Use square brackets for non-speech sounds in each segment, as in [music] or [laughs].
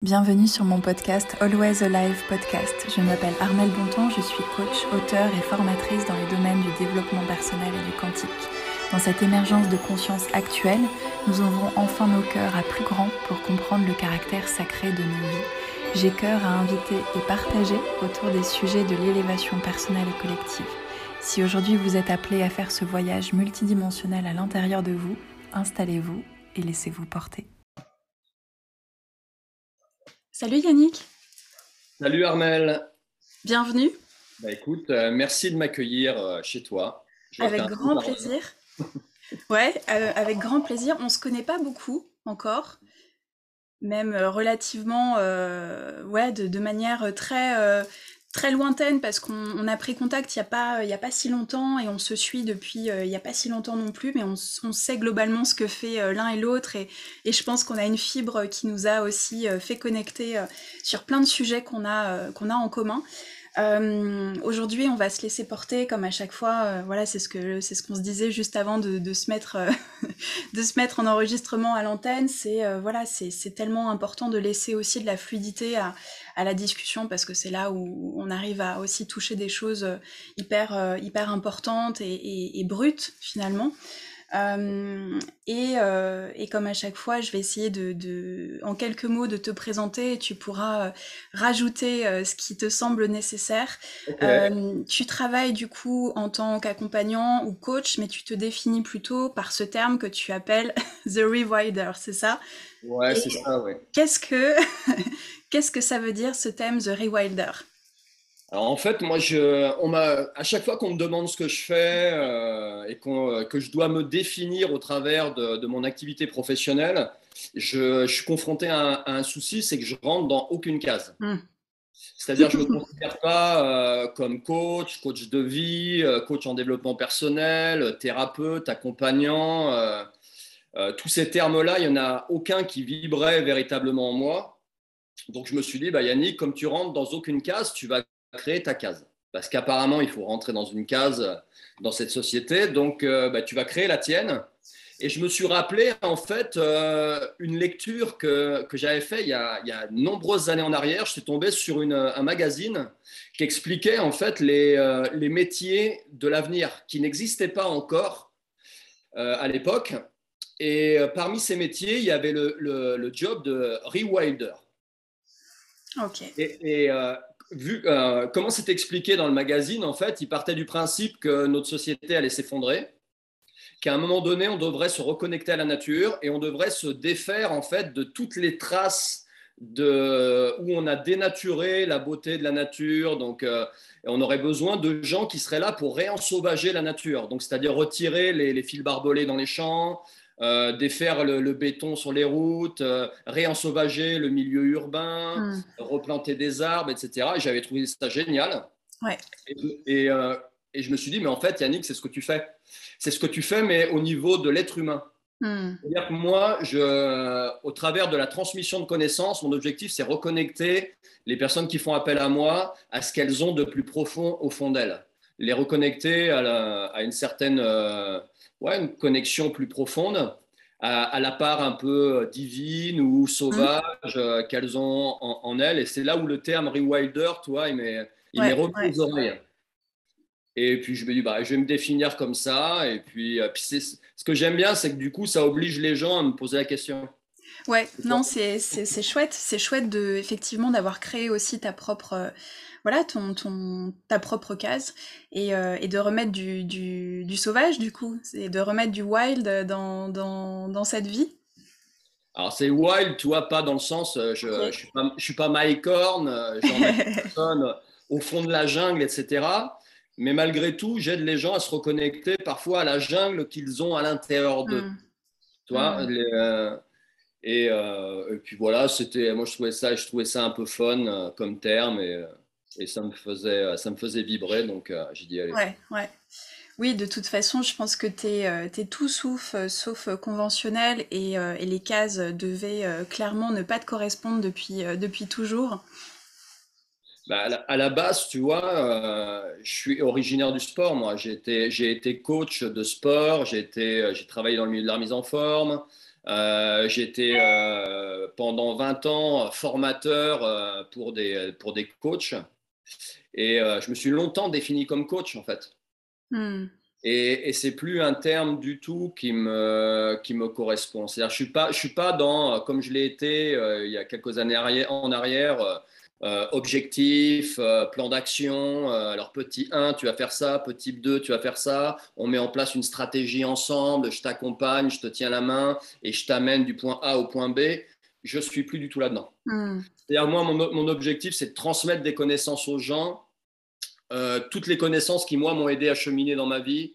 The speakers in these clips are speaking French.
Bienvenue sur mon podcast Always Alive Podcast. Je m'appelle Armelle Bonton, je suis coach, auteur et formatrice dans les domaines du développement personnel et du quantique. Dans cette émergence de conscience actuelle, nous ouvrons enfin nos cœurs à plus grand pour comprendre le caractère sacré de nos vies. J'ai cœur à inviter et partager autour des sujets de l'élévation personnelle et collective. Si aujourd'hui vous êtes appelé à faire ce voyage multidimensionnel à l'intérieur de vous, installez-vous et laissez-vous porter. Salut Yannick. Salut Armel. Bienvenue. Bah écoute, euh, merci de m'accueillir euh, chez toi. avec grand plaisir. [laughs] ouais, euh, avec grand plaisir. On se connaît pas beaucoup encore, même relativement, ouais, de, de, manière très très lointaine parce qu'on a pris contact il n'y a, pas, a pas si longtemps et on se suit depuis euh, il n'y a pas si longtemps non plus, mais on, sait globalement ce que fait euh, l'un et l'autre et, je pense qu'on a une fibre qui nous a aussi euh, fait connecter sur plein de sujets qu'on a en commun. Euh, aujourd'hui, on va se laisser porter, comme à chaque fois. Euh, voilà, c'est ce ce qu'on se disait juste avant de, se mettre euh, [laughs] de se mettre en enregistrement à l'antenne. C'est voilà, tellement important de laisser aussi de la fluidité à, la discussion parce que c'est là où on arrive à aussi toucher des choses hyper hyper importantes et brutes finalement. Euh, et, euh, et, comme à chaque fois, je vais essayer de, de, en quelques mots, de te présenter et tu pourras euh, rajouter ce qui te semble nécessaire. tu travailles du coup en tant qu'accompagnant ou coach, mais tu te définis plutôt par ce terme que tu appelles [laughs] The Rewilder, c'est ça? Ouais, c'est ça, ouais. Qu'est-ce que, [laughs] qu'est-ce que ça veut dire ce thème The Rewilder alors en fait, moi, je, on m'a, à chaque fois qu'on me demande ce que je fais euh, et euh, que je dois me définir au travers de, mon activité professionnelle, je, suis confronté à un, souci, c'est que je rentre dans aucune case. Hmm. C'est-à-dire, je ne me considère pas euh, comme coach, coach de vie, coach en développement personnel, thérapeute, accompagnant. tous ces termes-là, il n'y en a aucun qui vibrait véritablement en moi. Donc, je me suis dit, bah, Yannick, comme tu rentres dans aucune case, tu vas créer ta case. Parce qu'apparemment, il faut rentrer dans une case dans cette société. Donc, euh, bah, tu vas créer la tienne. Et je me suis rappelé, en fait, euh, une lecture que, que j'avais fait il y, a, il y, a, de nombreuses années en arrière. Je suis tombé sur une, un magazine qui expliquait, en fait, les, euh, les métiers de l'avenir qui n'existaient pas encore à l'époque. Et parmi ces métiers, il y avait le, le, job de rewilder. Ok. Et, et, euh, comment c'est expliqué dans le magazine, en fait, il partait du principe que notre société allait s'effondrer, qu'à un moment donné, on devrait se reconnecter à la nature et on devrait se défaire en fait de toutes les traces de, où on a dénaturé la beauté de la nature. Donc, euh, on aurait besoin de gens qui seraient là pour réensauvager la nature. Donc, c'est-à-dire retirer les, fils barbelés dans les champs, euh, défaire le, béton sur les routes, euh, réensauvager le milieu urbain, hmm. replanter des arbres, etc. Et j'avais trouvé ça génial. Ouais. Et, euh, et, je me suis dit, mais en fait, Yannick, c'est ce que tu fais. C'est ce que tu fais, mais au niveau de l'être humain. Hmm. C'est-à-dire que moi, je, au travers de la transmission de connaissances, mon objectif, c'est reconnecter les personnes qui font appel à moi à ce qu'elles ont de plus profond au fond d'elles. Les reconnecter à, à une certaine ouais, une connexion plus profonde à, la part un peu euh, divine ou sauvage euh, qu'elles ont en, elles. Et c'est là où le terme rewilder, toi, il m'est ouais, aux oreilles. Et puis je me dis, bah, je vais me définir comme ça. Et puis, euh, puis ce que j'aime bien, c'est que du coup, ça oblige les gens à me poser la question. Ouais, non, c'est chouette. C'est chouette de, effectivement d'avoir créé aussi ta propre voilà, ton, ton, ta propre case et, euh, et de remettre du, du, du, sauvage, du coup, et de remettre du wild dans, dans, dans cette vie alors c'est wild, tu vois, pas dans le sens, euh, je ne suis, pas, je suis pas Mike Horn, euh, [laughs] personne au fond de la jungle, etc. Mais malgré tout, j'aide les gens à se reconnecter parfois à la jungle qu'ils ont à l'intérieur d'eux. Hmm. Tu vois, hmm. et, et, puis voilà, c'était, moi je trouvais ça, je trouvais ça un peu fun comme terme et, et ça me faisait, euh, ça me faisait vibrer, donc euh, j'ai dit allez. Ouais, ouais. Oui, de toute façon, je pense que tu es, euh, tout sauf, sauf conventionnel et, et, les cases devaient clairement ne pas te correspondre depuis, depuis toujours. Bah, à, la, base, tu vois, je suis originaire du sport, moi. J'ai été, j'ai été coach de sport, j'ai, été, j'ai travaillé dans le milieu de la mise en forme, Euh, J'étais euh, pendant 20 ans formateur euh, pour, des, pour des coachs et je me suis longtemps défini comme coach en fait. Hmm. Et, et c'est plus un terme du tout qui me, qui me correspond. C'est-à-dire, je suis pas, je suis pas dans, comme je l'ai été il y a quelques années en arrière, euh, objectif, euh, plan d'action. Euh, alors, petit 1, tu vas faire ça. Petit 2, tu vas faire ça. On met en place une stratégie ensemble. Je t'accompagne, je te tiens la main et je t'amène du point A au point B. Je suis plus du tout là-dedans. Hmm. C'est-à-dire, moi, mon, mon objectif, c'est de transmettre des connaissances aux gens. toutes les connaissances qui, moi, m'ont aidé à cheminer dans ma vie.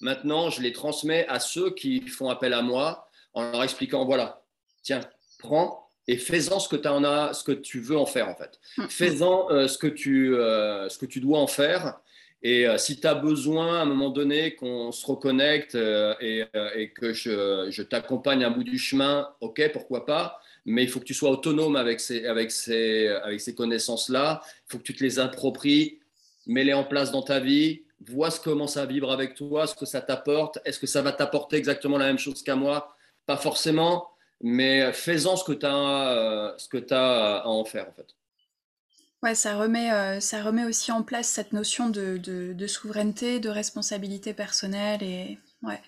Maintenant, je les transmets à ceux qui font appel à moi en leur expliquant voilà, tiens, prends, et fais-en ce que, en as, ce que tu veux en faire en fait. Mm. Fais-en euh, ce, que tu, euh, ce que tu dois en faire. Et euh, si tu as besoin à un moment donné qu'on se reconnecte et, et, que je, je t'accompagne à bout du chemin, ok, pourquoi pas. Mais il faut que tu sois autonome avec ces, avec ces, avec ces connaissances-là. Il faut que tu te les appropries, mets-les en place dans ta vie, vois ce, comment ça vibre avec toi, ce que ça t'apporte. Est-ce que ça va t'apporter exactement la même chose qu'à moi? Pas forcément mais fais-en ce que tu as, euh, as à en faire en fait. Ouais, ça remet, euh, ça remet aussi en place cette notion de, de, souveraineté, de responsabilité personnelle et ouais.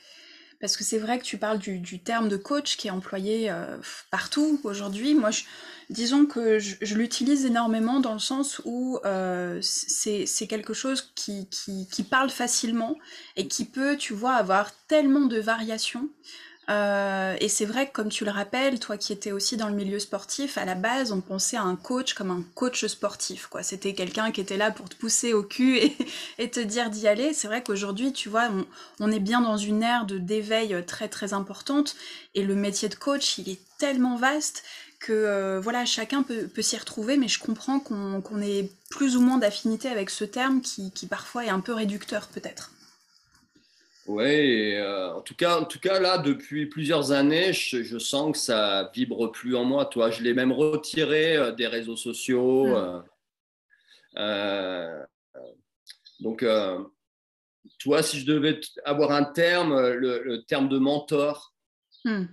Parce que c'est vrai que tu parles du, terme de coach qui est employé euh, partout aujourd'hui. Moi, disons que je, l'utilise énormément dans le sens où c'est quelque chose qui, parle facilement et qui peut, tu vois, avoir tellement de variations. Euh, et c'est vrai que comme tu le rappelles, toi qui étais aussi dans le milieu sportif, à la base, on pensait à un coach comme un coach sportif. C'était quelqu'un qui était là pour te pousser au cul et, te dire d'y aller. C'est vrai qu'aujourd'hui, tu vois, on, est bien dans une ère de d'éveil très très importante. Et le métier de coach, il est tellement vaste que euh, voilà, chacun peut, s'y retrouver, mais je comprends qu'on ait plus ou moins d'affinité avec ce terme qui parfois est un peu réducteur peut-être. Oui, euh, en, tout cas, en tout cas, là, depuis plusieurs années, je, sens que ça vibre plus en moi. Toi, je l'ai même retiré euh, des réseaux sociaux. Mm. Euh, donc, toi, si je devais avoir un terme, le, terme de mentor, mm.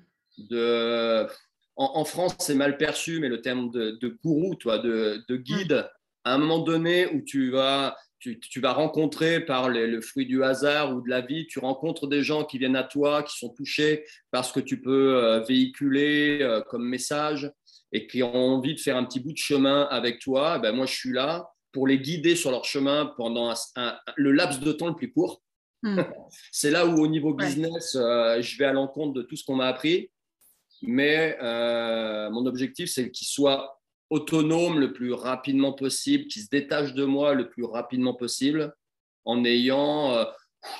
de, en, France, c'est mal perçu, mais le terme de, de gourou, toi, de, de guide, mm. à un moment donné où tu vas tu, vas rencontrer par le fruit du hasard ou de la vie, tu rencontres des gens qui viennent à toi, qui sont touchés par ce que tu peux euh, véhiculer euh, comme message et qui ont envie de faire un petit bout de chemin avec toi. Eh ben moi, je suis là pour les guider sur leur chemin pendant le laps de temps le plus court. Hmm. [laughs] C'est là où, au niveau business, euh, je vais à l'encontre de tout ce qu'on m'a appris. Mais mon objectif, c'est qu'ils soient autonome le plus rapidement possible, qui se détache de moi le plus rapidement possible, en ayant, euh,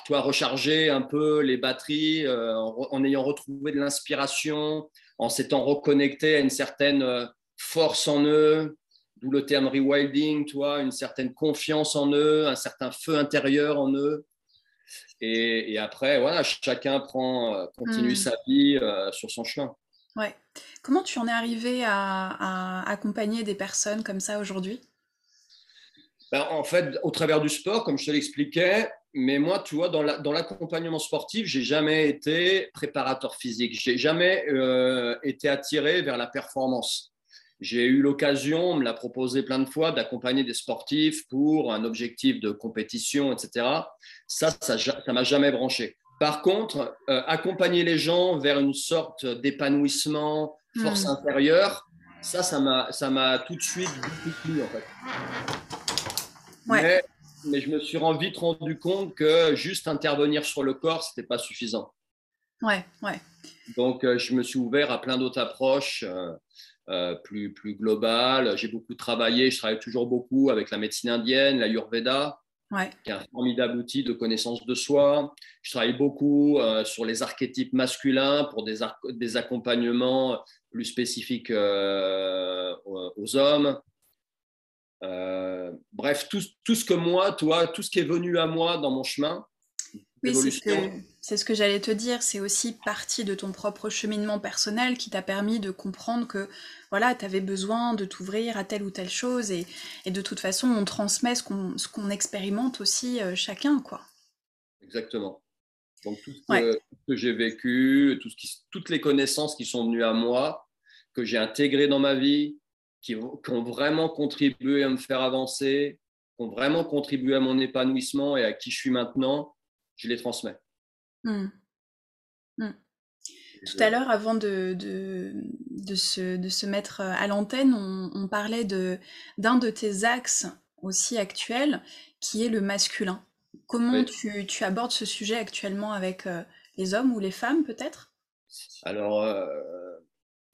toi, rechargé un peu les batteries, euh, en, ayant retrouvé de l'inspiration, en s'étant reconnecté à une certaine euh, force en eux, d'où le terme rewilding, toi, une certaine confiance en eux, un certain feu intérieur en eux. Et, après, voilà, chacun prend, continue hmm. sa vie sur son chemin. Ouais. Comment tu en es arrivé à, accompagner des personnes comme ça aujourd'hui? Ben, En fait, au travers du sport, comme je te l'expliquais, mais moi, tu vois, dans l'accompagnement sportif, j'ai jamais été préparateur physique. J'ai jamais euh, été attiré vers la performance. J'ai eu l'occasion, on me l'a proposé plein de fois, d'accompagner des sportifs pour un objectif de compétition, etc. Ça, ça ne m'a jamais branché. Par contre, euh, accompagner les gens vers une sorte d'épanouissement, force hmm. intérieure, ça, ça m'a, ça m'a tout de suite beaucoup plu en fait. Mais, je me suis vite rendu compte que juste intervenir sur le corps, c'était pas suffisant. Ouais, ouais. Donc, euh, je me suis ouvert à plein d'autres approches euh, plus, plus globales. J'ai beaucoup travaillé, je travaille toujours beaucoup avec la médecine indienne, la Yurveda qui est un formidable outil de connaissance de soi. Je travaille beaucoup euh, sur les archétypes masculins pour des, des accompagnements plus spécifiques euh, aux hommes. Euh, bref, tout, tout, ce que moi, toi, tout ce qui est venu à moi dans mon chemin, oui, c'est ce que, j'allais te dire. C'est aussi partie de ton propre cheminement personnel qui t'a permis de comprendre que voilà, tu avais besoin de t'ouvrir à telle ou telle chose. Et, de toute façon, on transmet ce qu'on expérimente aussi euh, chacun. quoi. Exactement. Donc tout ce que, j'ai vécu, tout ce qui, toutes les connaissances qui sont venues à moi, que j'ai intégrées dans ma vie, qui, ont vraiment contribué à me faire avancer, qui ont vraiment contribué à mon épanouissement et à qui je suis maintenant, je les transmets. Hmm. Hmm. Tout à l'heure, avant de, de, de, se, de, se, mettre à l'antenne, on, on, parlait d'un de, tes axes aussi actuels, qui est le masculin. Comment tu, tu, abordes ce sujet actuellement avec euh, les hommes ou les femmes, peut-être? Alors, euh,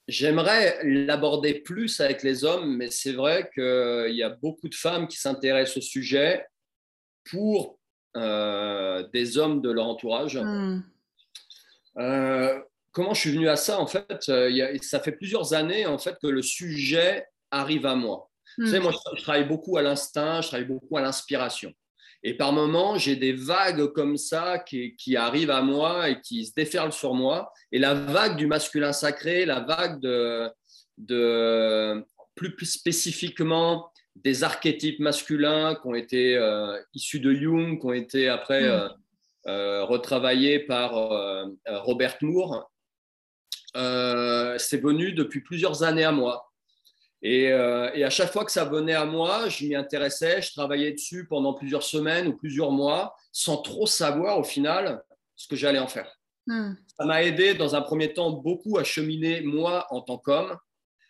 J'aimerais l'aborder plus avec les hommes, mais c'est vrai qu'il y a beaucoup de femmes qui s'intéressent au sujet pour euh, des hommes de leur entourage. Hmm. Euh, comment je suis venu à ça En fait, euh, ça fait plusieurs années en fait que le sujet arrive à moi. Vous savez, hmm. moi, je travaille beaucoup à l'instinct, je travaille beaucoup à l'inspiration. Et par moments, j'ai des vagues comme ça qui, arrivent à moi et qui se déferlent sur moi. Et la vague du masculin sacré, la vague de, de plus spécifiquement des archétypes masculins qui ont été euh, issus de Jung, qui ont été après mm. euh, euh, retravaillés par Robert Moore, c'est venu depuis plusieurs années à moi. Et, à chaque fois que ça venait à moi, je m'y intéressais, je travaillais dessus pendant plusieurs semaines ou plusieurs mois, sans trop savoir au final ce que j'allais en faire. Hmm. Ça m'a aidé dans un premier temps beaucoup à cheminer moi en tant qu'homme.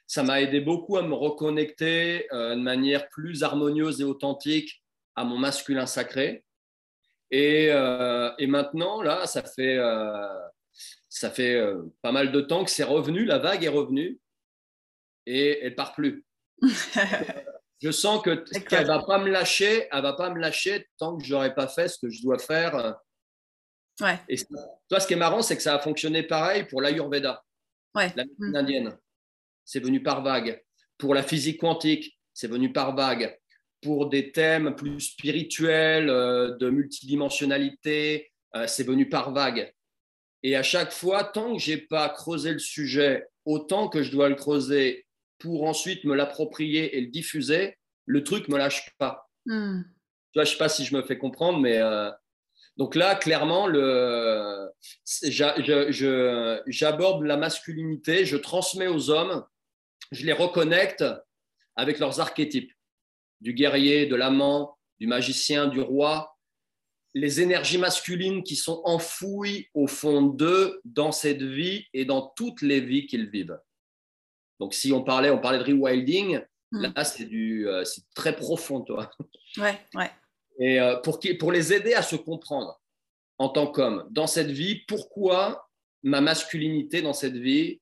Ça m'a aidé beaucoup à me reconnecter euh, de manière plus harmonieuse et authentique à mon masculin sacré. Et, euh, et maintenant, là, ça fait, ça fait pas mal de temps que c'est revenu, la vague est revenue et elle part plus. [laughs] je sens que qu'elle va pas me lâcher, elle va pas me lâcher tant que j'aurais pas fait ce que je dois faire. Ouais. Et toi, ce qui est marrant, c'est que ça a fonctionné pareil pour l'Ayurveda, ouais. la médecine mm. indienne. C'est venu par vague. Pour la physique quantique, c'est venu par vague. Pour des thèmes plus spirituels, euh, de multidimensionnalité, euh, c'est venu par vague. Et à chaque fois, tant que j'ai pas creusé le sujet autant que je dois le creuser pour ensuite me l'approprier et le diffuser, le truc me lâche pas. Vois, je sais pas si je me fais comprendre, mais euh, donc là, clairement, le, j'aborde la masculinité, je transmets aux hommes, je les reconnecte avec leurs archétypes du guerrier, de l'amant, du magicien, du roi, les énergies masculines qui sont enfouies au fond d'eux dans cette vie et dans toutes les vies qu'ils vivent. Donc, si on parlait, on parlait de rewilding, hmm. là, c'est du, euh, c'est très profond, toi. Ouais, ouais. Et euh, pour, pour les aider à se comprendre en tant qu'homme dans cette vie, pourquoi ma masculinité dans cette vie,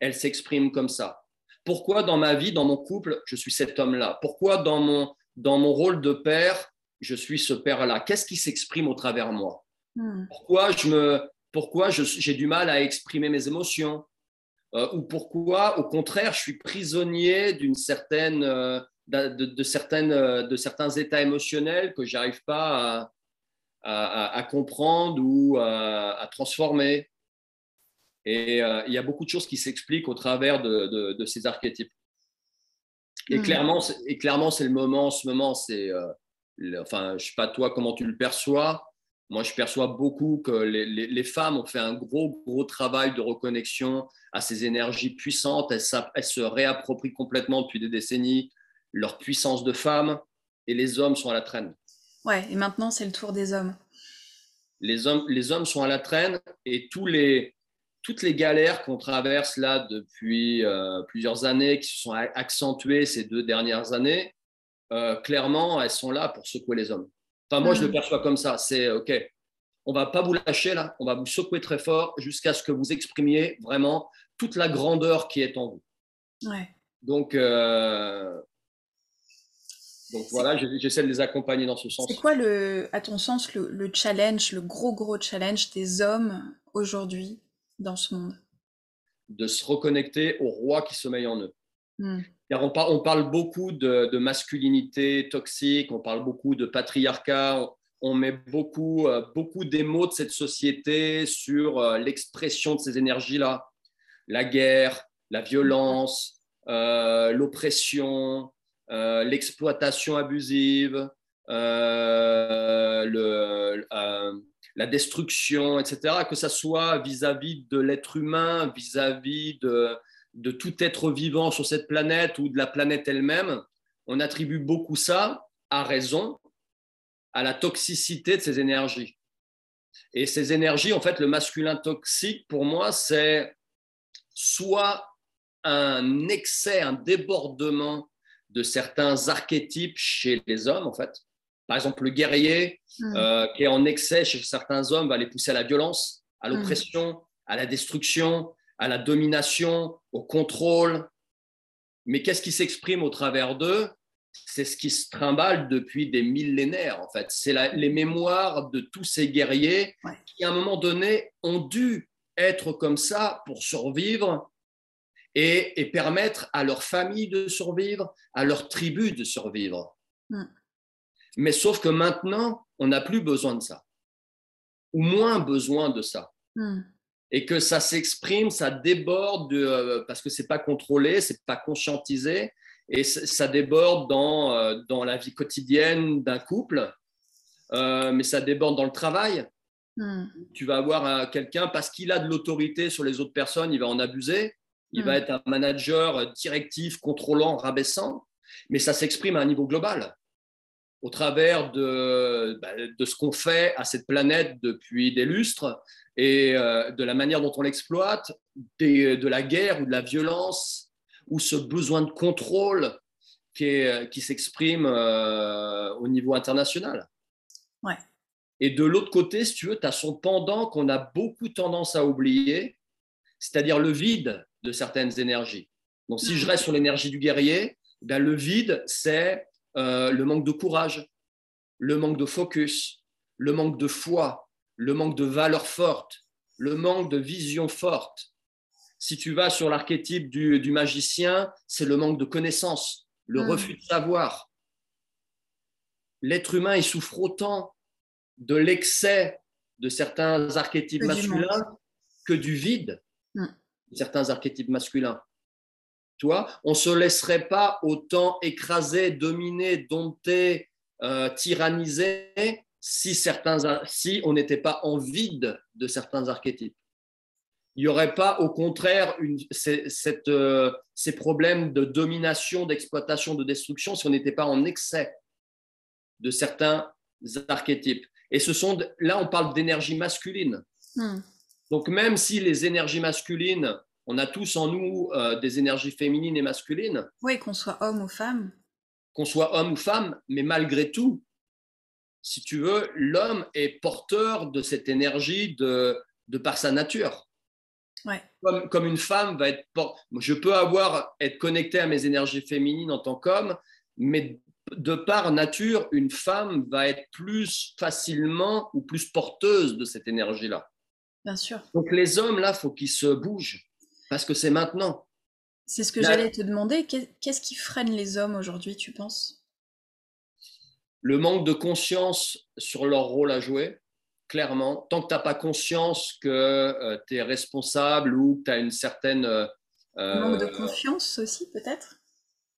elle s'exprime comme ça? Pourquoi dans ma vie, dans mon couple, je suis cet homme-là? Pourquoi dans mon, dans mon rôle de père, je suis ce père-là? Qu'est-ce qui s'exprime au travers de moi? Hmm. Pourquoi je me, pourquoi j'ai du mal à exprimer mes émotions? Euh, ou pourquoi, au contraire, je suis prisonnier d'une certaine, euh, de, certaines, euh, de certains états émotionnels que j'arrive pas à, comprendre ou à, transformer? Et il y a beaucoup de choses qui s'expliquent au travers de, ces archétypes. Et hmm. clairement, et clairement, c'est le moment. En ce moment, c'est, enfin, je sais pas toi comment tu le perçois, moi, je perçois beaucoup que les, femmes ont fait un gros, gros travail de reconnexion à ces énergies puissantes. Elles, se réapproprient complètement depuis des décennies leur puissance de femme et les hommes sont à la traîne. Ouais, et maintenant, c'est le tour des hommes. Les hommes, les hommes sont à la traîne et tous les, toutes les galères qu'on traverse là depuis euh, plusieurs années, qui se sont accentuées ces deux dernières années, euh, clairement, elles sont là pour secouer les hommes moi, je le mm. perçois comme ça. C'est OK, on va pas vous lâcher là, on va vous secouer très fort jusqu'à ce que vous exprimiez vraiment toute la grandeur qui est en vous. Donc, euh, donc voilà, j'essaie de les accompagner dans ce sens. C'est quoi, le, à ton sens, le, challenge, le gros, gros challenge des hommes aujourd'hui? Dans ce monde De se reconnecter au roi qui sommeille en eux. Mm on, parle beaucoup de, masculinité toxique, on parle beaucoup de patriarcat, on, met beaucoup, euh, beaucoup des mots de cette société sur euh, l'expression de ces énergies-là. La guerre, la violence, euh, l'oppression, l'exploitation abusive, la destruction, etc., que ça soit vis-à-vis de l'être humain, vis-à-vis de, de tout être vivant sur cette planète ou de la planète elle-même, on attribue beaucoup ça, à raison, à la toxicité de ces énergies. Et ces énergies, en fait, le masculin toxique, pour moi, c'est soit un excès, un débordement de certains archétypes chez les hommes, en fait. Par exemple, le guerrier hmm. euh, qui est en excès chez certains hommes va les pousser à la violence, à hmm. l'oppression, à la destruction, à la domination, au contrôle. Mais qu'est-ce qui s'exprime au travers d'eux? C'est ce qui se trimballe depuis des millénaires, en fait. C'est les mémoires de tous ces guerriers qui, à un moment donné, ont dû être comme ça pour survivre et, permettre à leur famille de survivre, à leur tribu de survivre. Hmm. Mais sauf que maintenant, on n'a plus besoin de ça, ou moins besoin de ça. Hmm. Et que ça s'exprime, ça déborde euh, parce que c'est pas contrôlé, c'est pas conscientisé, et ça déborde dans, euh, dans la vie quotidienne d'un couple, euh, mais ça déborde dans le travail. Hmm. Tu vas avoir quelqu'un parce qu'il a de l'autorité sur les autres personnes, il va en abuser. Il va hmm. être un manager directif, contrôlant, rabaissant, mais ça s'exprime à un niveau global au travers de, bah, de ce qu'on fait à cette planète depuis des lustres et euh, de la manière dont on l'exploite, de la guerre ou de la violence, ou ce besoin de contrôle qui, qui s'exprime euh, au niveau international. Ouais. Et de l'autre côté, si tu veux, tu as son pendant qu'on a beaucoup tendance à oublier, c'est-à-dire le vide de certaines énergies. Donc, si je reste sur l'énergie du guerrier, ben, le vide, c'est euh, le manque de courage, le manque de focus, le manque de foi, le manque de valeur forte, le manque de vision forte. Si tu vas sur l'archétype du, magicien, c'est le manque de connaissance, le hmm. refus de savoir. L'être humain, il souffre autant de l'excès de certains archétypes masculins que du vide. Hmm certains archétypes masculins. Tu vois, on ne se laisserait pas autant écraser, dominer, dompter, euh, tyranniser si, certains, si on n'était pas en vide de certains archétypes. Il n'y aurait pas, au contraire, une, cette, euh, ces problèmes de domination, d'exploitation, de destruction si on n'était pas en excès de certains archétypes. Et ce sont, là, on parle d'énergie masculine. Hmm. Donc même si les énergies masculines, on a tous en nous euh, des énergies féminines et masculines. Oui, qu'on soit homme ou femme. Qu'on soit homme ou femme, mais malgré tout, si tu veux, l'homme est porteur de cette énergie de, de par sa nature. Ouais. Comme, comme, une femme va être... Je peux avoir, être connecté à mes énergies féminines en tant qu'homme, mais de par nature, une femme va être plus facilement ou plus porteuse de cette énergie-là. Bien sûr. Donc les hommes, là, faut qu'ils se bougent, parce que c'est maintenant. C'est ce que j'allais te demander. Qu'est-ce qui freine les hommes aujourd'hui, tu penses? Le manque de conscience sur leur rôle à jouer, clairement. Tant que tu n'as pas conscience que euh, tu es responsable ou que tu as une certaine... Euh, manque de confiance aussi, peut-être?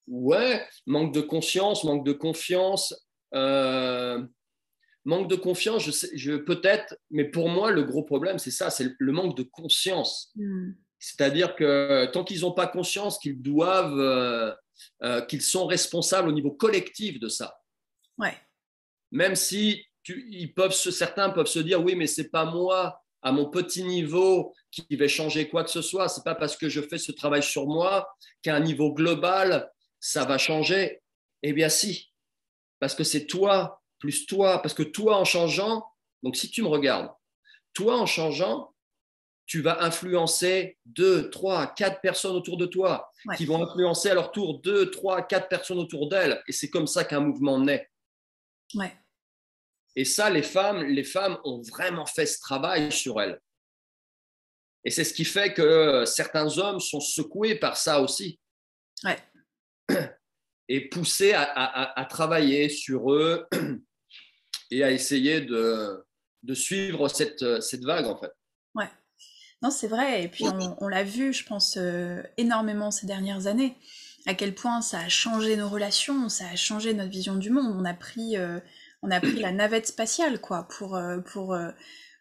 Ouais, manque de conscience, manque de confiance. Euh, Manque de confiance, je, sais, je peut-être, mais pour moi, le gros problème, c'est ça, c'est le manque de conscience. Hmm. C'est-à-dire que tant qu'ils n'ont pas conscience qu'ils doivent, euh, euh, qu'ils sont responsables au niveau collectif de ça. Ouais. Même si tu, ils peuvent, certains peuvent se dire, oui, mais c'est pas moi à mon petit niveau qui vais changer quoi que ce soit. C'est pas parce que je fais ce travail sur moi qu'à un niveau global ça va changer. Eh bien, si, parce que c'est toi plus toi, parce que toi en changeant, donc si tu me regardes, toi en changeant, tu vas influencer deux, trois, quatre personnes autour de toi, qui vont influencer à leur tour deux, trois, quatre personnes autour d'elles. Et c'est comme ça qu'un mouvement naît. Ouais. Et ça, les femmes, les femmes ont vraiment fait ce travail sur elles. Et c'est ce qui fait que certains hommes sont secoués par ça aussi. Ouais. [clears throat] Et poussés à, à, à travailler sur eux [clears throat] et à essayer de, de suivre cette, cette, vague, en fait. Non, c'est vrai. Et puis, on, on l'a vu, je pense, euh, énormément ces dernières années, à quel point ça a changé nos relations, ça a changé notre vision du monde. On a pris, euh, on a pris la navette spatiale, quoi, pour, pour,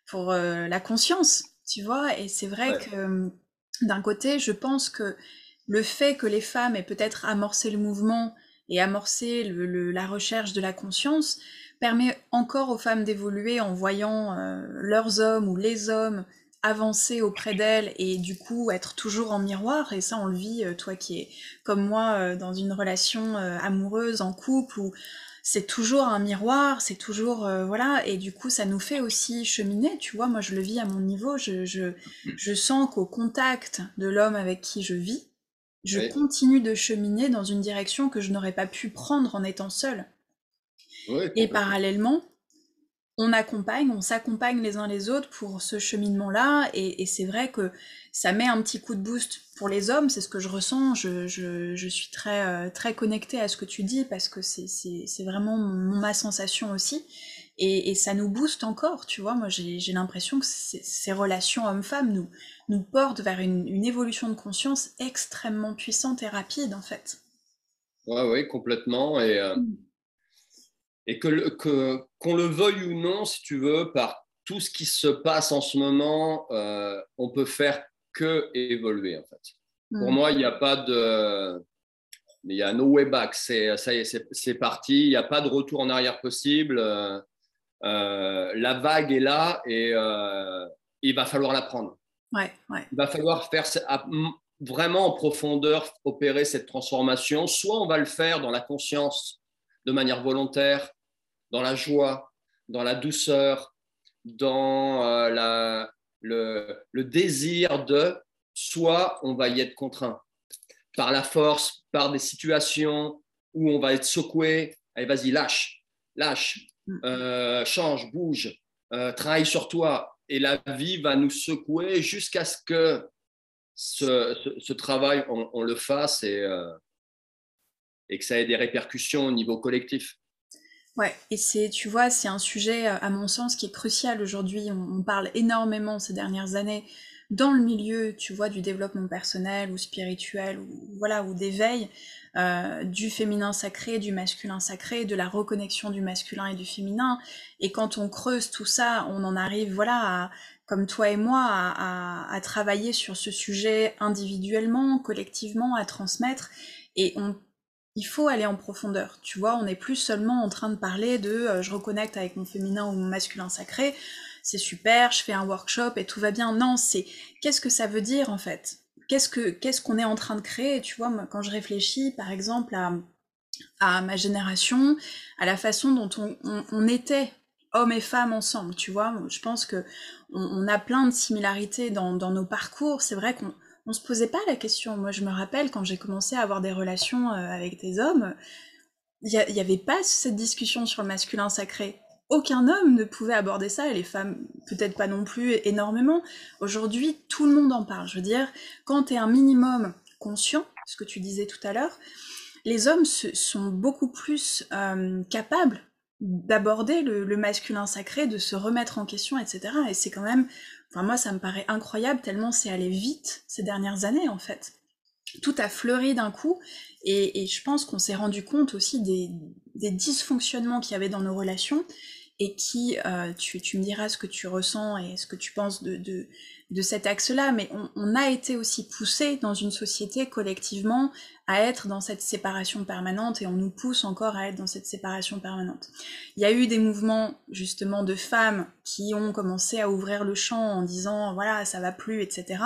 pour la conscience, tu vois. Et c'est vrai que d'un côté, je pense que le fait que les femmes aient peut-être amorcé le mouvement et amorcé la recherche de la conscience permet encore aux femmes d'évoluer en voyant euh, leurs hommes ou les hommes avancer auprès d'elles et du coup être toujours en miroir. Et ça on le vit euh, toi qui es comme moi euh, dans une relation amoureuse en couple où c'est toujours un miroir, c'est toujours voilà. Et du coup ça nous fait aussi cheminer, tu vois, moi je le vis à mon niveau, je, je, je sens qu'au contact de l'homme avec qui je vis, je continue de cheminer dans une direction que je n'aurais pas pu prendre en étant seule. et parallèlement, on accompagne, on s'accompagne les uns les autres pour ce cheminement-là, et, c'est vrai que ça met un petit coup de boost pour les hommes, c'est ce que je ressens, je, suis très, euh, très connectée à ce que tu dis, parce que c'est vraiment ma sensation aussi, et, ça nous booste encore, tu vois, moi j'ai l'impression que ces relations hommes-femmes nous, nous portent vers une, évolution de conscience extrêmement puissante et rapide, en fait. Oui, oui, complètement, et... Euh, mm et que, que qu'on le veuille ou non, si tu veux, par tout ce qui se passe en ce moment, euh, on peut faire que évoluer en fait. Pour moi, il n'y a pas de, il y a no way back. C'est ça y est, c'est parti. Il n'y a pas de retour en arrière possible. Euh, euh, la vague est là et il va falloir la prendre. Ouais, ouais. Il va falloir faire vraiment en profondeur opérer cette transformation. Soit on va le faire dans la conscience de manière volontaire, dans la joie, dans la douceur, dans euh, la, le, le, désir de, soit on va y être contraint par la force, par des situations où on va être secoué. Allez, vas-y, lâche, lâche, mm. euh, change, bouge, euh, travaille sur toi. Et la vie va nous secouer jusqu'à ce que ce, ce, travail, on, on, le fasse et, et que ça ait des répercussions au niveau collectif. Ouais, et c'est, tu vois, c'est un sujet, euh, à mon sens, qui est crucial aujourd'hui. On, parle énormément ces dernières années dans le milieu, tu vois, du développement personnel ou spirituel, ou voilà, ou d'éveil, euh, du féminin sacré, du masculin sacré, de la reconnexion du masculin et du féminin. Et quand on creuse tout ça, on en arrive, voilà, à, comme toi et moi, à, à, à travailler sur ce sujet individuellement, collectivement, à transmettre. Et on il faut aller en profondeur. Tu vois, on n'est plus seulement en train de parler de euh, je reconnecte avec mon féminin ou mon masculin sacré, c'est super, je fais un workshop et tout va bien. Non, c'est qu'est-ce que ça veut dire en fait? Qu'est-ce que qu'est-ce qu'on est en train de créer? Tu vois, moi, quand je réfléchis par exemple à, à ma génération, à la façon dont on, était hommes et femmes ensemble, tu vois, je pense que on, a plein de similarités dans, dans nos parcours. C'est vrai qu'on on se posait pas la question. Moi, je me rappelle quand j'ai commencé à avoir des relations euh, avec des hommes, il n'y avait pas cette discussion sur le masculin sacré. Aucun homme ne pouvait aborder ça, et les femmes peut-être pas non plus énormément. Aujourd'hui, tout le monde en parle. Je veux dire, quand tu es un minimum conscient, ce que tu disais tout à l'heure, les hommes sont beaucoup plus euh, capables d'aborder le, masculin sacré, de se remettre en question, etc. Et c'est quand même moi, ça me paraît incroyable tellement c'est allé vite ces dernières années, en fait. Tout a fleuri d'un coup, et, je pense qu'on s'est rendu compte aussi des, dysfonctionnements qu'il y avait dans nos relations, et qui, euh, tu, me diras ce que tu ressens et ce que tu penses de cet axe-là, mais on, a été aussi poussé dans une société collectivement à être dans cette séparation permanente et on nous pousse encore à être dans cette séparation permanente. Il y a eu des mouvements justement de femmes qui ont commencé à ouvrir le champ en disant voilà ça va plus etc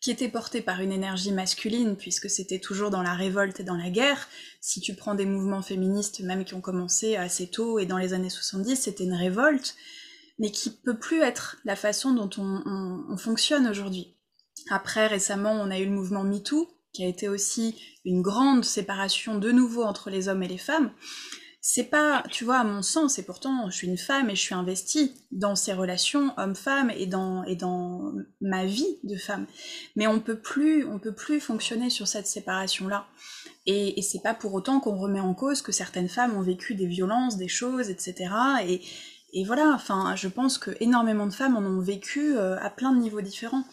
qui étaient portés par une énergie masculine puisque c'était toujours dans la révolte et dans la guerre. Si tu prends des mouvements féministes même qui ont commencé assez tôt et dans les années 70 c'était une révolte mais qui peut plus être la façon dont on, fonctionne aujourd'hui. Après, récemment, on a eu le mouvement MeToo, qui a été aussi une grande séparation de nouveau entre les hommes et les femmes. C'est pas, tu vois, à mon sens, et pourtant je suis une femme et je suis investie dans ces relations homme-femme et dans, et dans ma vie de femme. Mais on peut plus, on peut plus fonctionner sur cette séparation-là. Et, et c'est pas pour autant qu'on remet en cause que certaines femmes ont vécu des violences, des choses, etc. Et, et voilà, enfin, je pense que énormément de femmes en ont vécu euh, à plein de niveaux différents.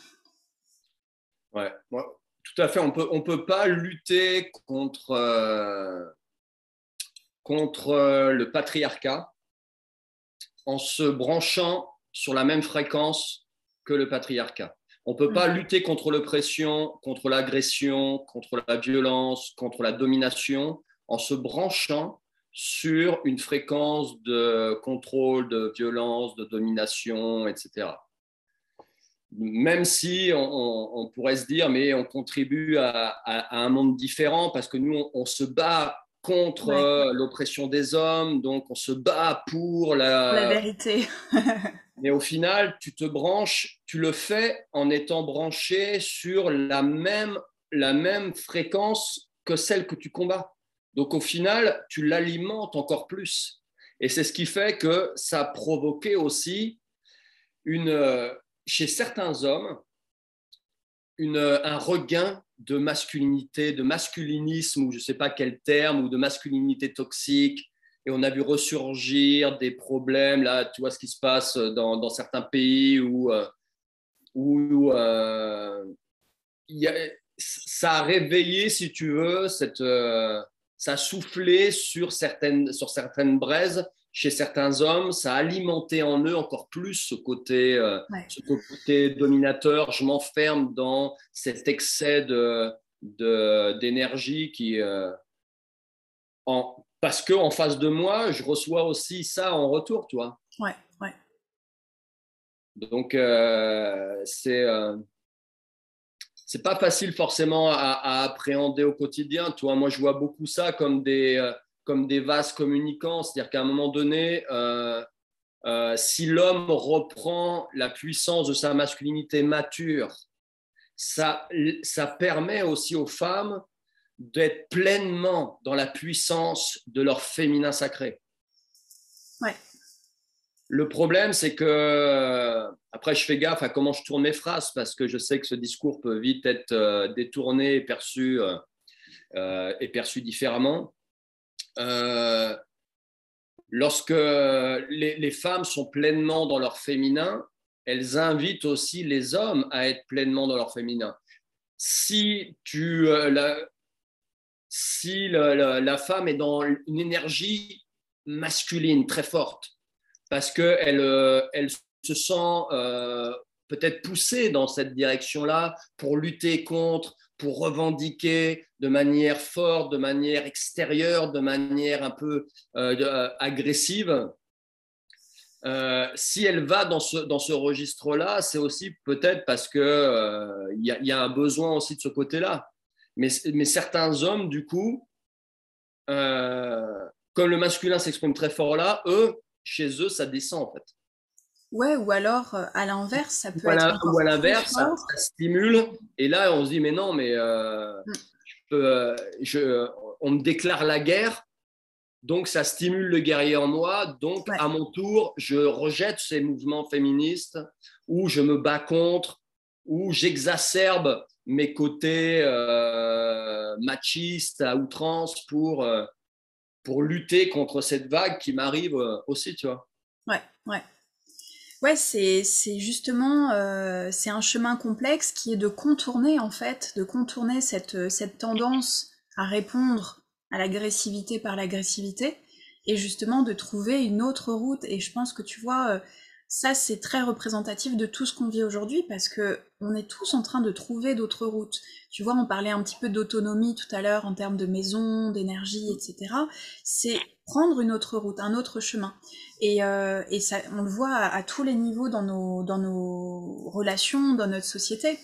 Ouais, tout à fait. On peut, on peut pas lutter contre, euh, contre euh, le patriarcat en se branchant sur la même fréquence que le patriarcat. On ne peut pas mm. lutter contre l'oppression, contre l'agression, contre la violence, contre la domination en se branchant sur une fréquence de contrôle, de violence, de domination, etc. Même si on, pourrait se dire, mais on contribue à, un monde différent parce que nous, on, se bat contre l'oppression des hommes, donc on se bat pour la, la vérité. [laughs] mais au final, tu te branches, tu le fais en étant branché sur la même, la même fréquence que celle que tu combats. Donc au final, tu l'alimentes encore plus. Et c'est ce qui fait que ça a provoqué aussi une, chez certains hommes une, un regain de masculinité, de masculinisme, ou je ne sais pas quel terme, ou de masculinité toxique. Et on a vu ressurgir des problèmes, là, tu vois ce qui se passe dans, certains pays où, euh, où euh, ça a réveillé, si tu veux, cette, euh, ça a soufflé sur certaines, sur certaines braises chez certains hommes, ça a alimenté en eux encore plus ce côté, euh, ce côté dominateur. Je m'enferme dans cet excès de, d'énergie qui, euh, en, parce que en face de moi, je reçois aussi ça en retour, tu vois. Ouais, ouais. Donc euh, c'est c'est pas facile forcément à, appréhender au quotidien. Tu moi, je vois beaucoup ça comme des, euh, comme des vases communicants. C'est-à-dire qu'à un moment donné, euh, euh, si l'homme reprend la puissance de sa masculinité mature, ça, ça permet aussi aux femmes d'être pleinement dans la puissance de leur féminin sacré. Ouais. Le problème, c'est que, après, je fais gaffe à comment je tourne mes phrases parce que je sais que ce discours peut vite être euh, détourné et perçu, euh, euh, différemment. lorsque les, femmes sont pleinement dans leur féminin, elles invitent aussi les hommes à être pleinement dans leur féminin. Si, tu, si la femme est dans une énergie masculine très forte, parce qu'elle euh, elle se sent euh, peut-être poussée dans cette direction-là pour lutter contre, pour revendiquer de manière forte, de manière extérieure, de manière un peu euh, agressive. si elle va dans ce, dans ce registre-là, c'est aussi peut-être parce qu'il il y, a un besoin aussi de ce côté-là. Mais, certains hommes, du coup, comme le masculin s'exprime très fort là, eux, chez eux, ça descend en fait. Ouais, ou alors euh, à l'inverse, ça peut être. ou à l'inverse, ça, stimule. Et là, on se dit, mais non, mais euh, mm. euh, je on me déclare la guerre, donc ça stimule le guerrier en moi. Donc, à mon tour, je rejette ces mouvements féministes ou je me bats contre, ou j'exacerbe mes côtés machistes à outrance pour pour lutter contre cette vague qui m'arrive euh, aussi, tu vois. Ouais, ouais. Ouais, c'est, justement euh, c'est un chemin complexe qui est de contourner en fait, de contourner cette, cette tendance à répondre à l'agressivité par l'agressivité et justement de trouver une autre route. Et je pense que tu vois, euh, ça c'est très représentatif de tout ce qu'on vit aujourd'hui parce que on est tous en train de trouver d'autres routes. Tu vois, on parlait un petit peu d'autonomie tout à l'heure en termes de maison, d'énergie, etc. C'est prendre une autre route, un autre chemin. Et, euh, et ça, on le voit à, tous les niveaux dans nos, dans nos relations, dans notre société.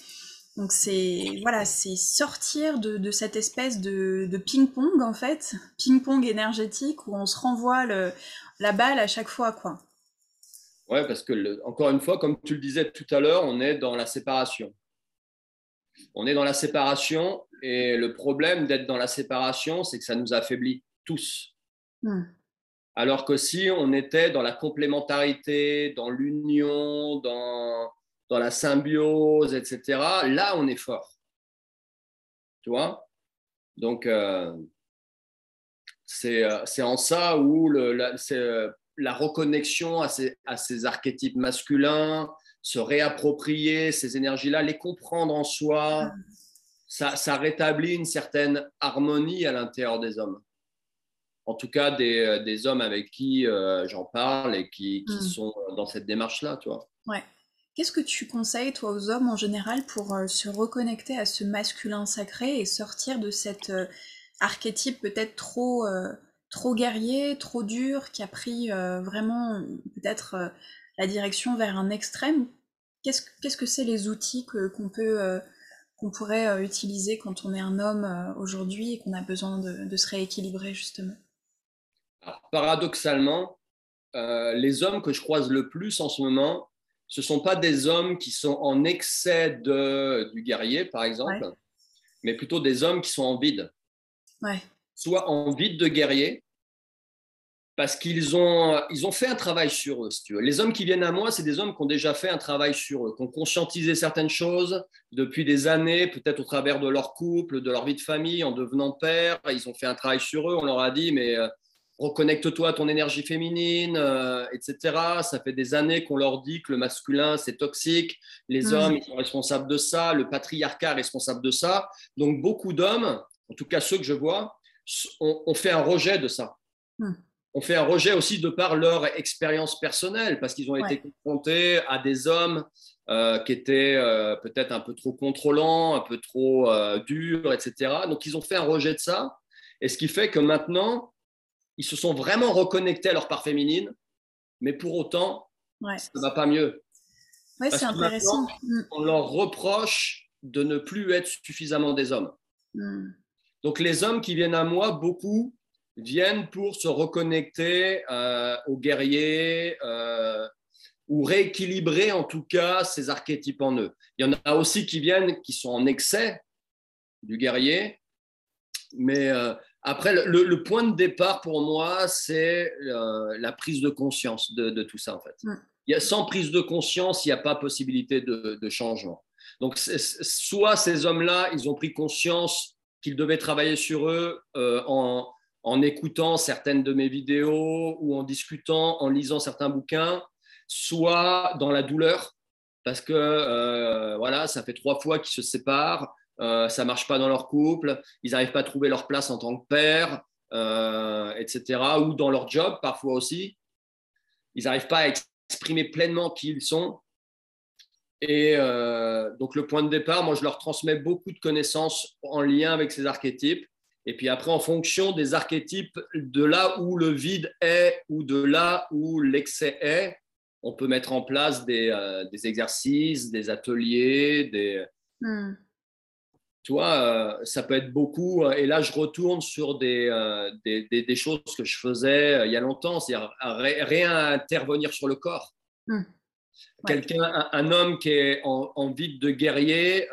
Donc c'est voilà, c'est sortir de, de, cette espèce de, de ping-pong en fait, ping-pong énergétique où on se renvoie le, la balle à chaque fois quoi. Ouais, parce que, encore une fois, comme tu le disais tout à l'heure, on est dans la séparation. On est dans la séparation et le problème d'être dans la séparation, c'est que ça nous affaiblit tous. Hmm. Alors que si on était dans la complémentarité, dans l'union, dans, dans la symbiose, etc., là, on est fort. Tu vois? Donc, euh, euh, c'est en ça où le, euh, la reconnexion à ces, à ces, archétypes masculins, se réapproprier ces énergies-là, les comprendre en soi, ça, ça, rétablit une certaine harmonie à l'intérieur des hommes. en tout cas des, des hommes avec qui j'en parle et qui, qui hmm. sont dans cette démarche-là, tu vois. Ouais. Qu'est-ce que tu conseilles, toi, aux hommes en général, pour se reconnecter à ce masculin sacré et sortir de cet archétype peut-être trop, trop guerrier, trop dur, qui a pris vraiment peut-être la direction vers un extrême. Qu'est-ce que c'est les outils qu'on peut euh, qu'on pourrait euh, utiliser quand on est un homme euh, aujourd'hui et qu'on a besoin de, se rééquilibrer justement? Paradoxalement, les hommes que je croise le plus en ce moment, ce ne sont pas des hommes qui sont en excès de, du guerrier, par exemple, mais plutôt des hommes qui sont en vide. Soit en vide de guerrier, parce qu'ils ont, ils ont fait un travail sur eux, tu veux. Les hommes qui viennent à moi, c'est des hommes qui ont déjà fait un travail sur eux, qui ont conscientisé certaines choses depuis des années, peut-être au travers de leur couple, de leur vie de famille, en devenant père. Ils ont fait un travail sur eux. On leur a dit, mais euh, reconnecte-toi à ton énergie féminine, euh, etc. Ça fait des années qu'on leur dit que le masculin, c'est toxique. Les mmh. hommes, ils sont responsables de ça. Le patriarcat est responsable de ça. Donc, beaucoup d'hommes, en tout cas ceux que je vois, ont, fait un rejet de ça. Mmh ont fait un rejet aussi de par leur expérience personnelle, parce qu'ils ont été confrontés à des hommes euh, qui étaient euh, peut-être un peu trop contrôlants, un peu trop euh, durs, etc. Donc ils ont fait un rejet de ça, et ce qui fait que maintenant, ils se sont vraiment reconnectés à leur part féminine, mais pour autant, ça ne va pas mieux. Ouais, c'est intéressant. Mm. On leur reproche de ne plus être suffisamment des hommes. Mm. Donc les hommes qui viennent à moi, beaucoup, viennent pour se reconnecter euh, aux guerriers euh, ou rééquilibrer en tout cas ces archétypes en eux. Il y en a aussi qui viennent qui sont en excès du guerrier, mais euh, après le, point de départ pour moi c'est la prise de conscience de, tout ça en fait. Il y a, sans prise de conscience, il n'y a pas possibilité de, de changement. Donc soit ces hommes-là, ils ont pris conscience qu'ils devaient travailler sur eux en en écoutant certaines de mes vidéos ou en discutant, en lisant certains bouquins, soit dans la douleur, parce que euh, voilà, ça fait trois fois qu'ils se séparent, euh, ça marche pas dans leur couple, ils n'arrivent pas à trouver leur place en tant que père, euh, etc. Ou dans leur job parfois aussi, ils n'arrivent pas à exprimer pleinement qui ils sont. Et euh, donc le point de départ, moi je leur transmets beaucoup de connaissances en lien avec ces archétypes et puis après, en fonction des archétypes, de là où le vide est ou de là où l'excès est, on peut mettre en place des, euh, exercices, des ateliers, des... Hmm. Tu vois, euh, ça peut être beaucoup. Et là, je retourne sur des, des, choses que je faisais il y a longtemps, c'est-à-dire rien à intervenir sur le corps. Hmm. Quelqu'un, un, homme qui est en, en vide de guerrier,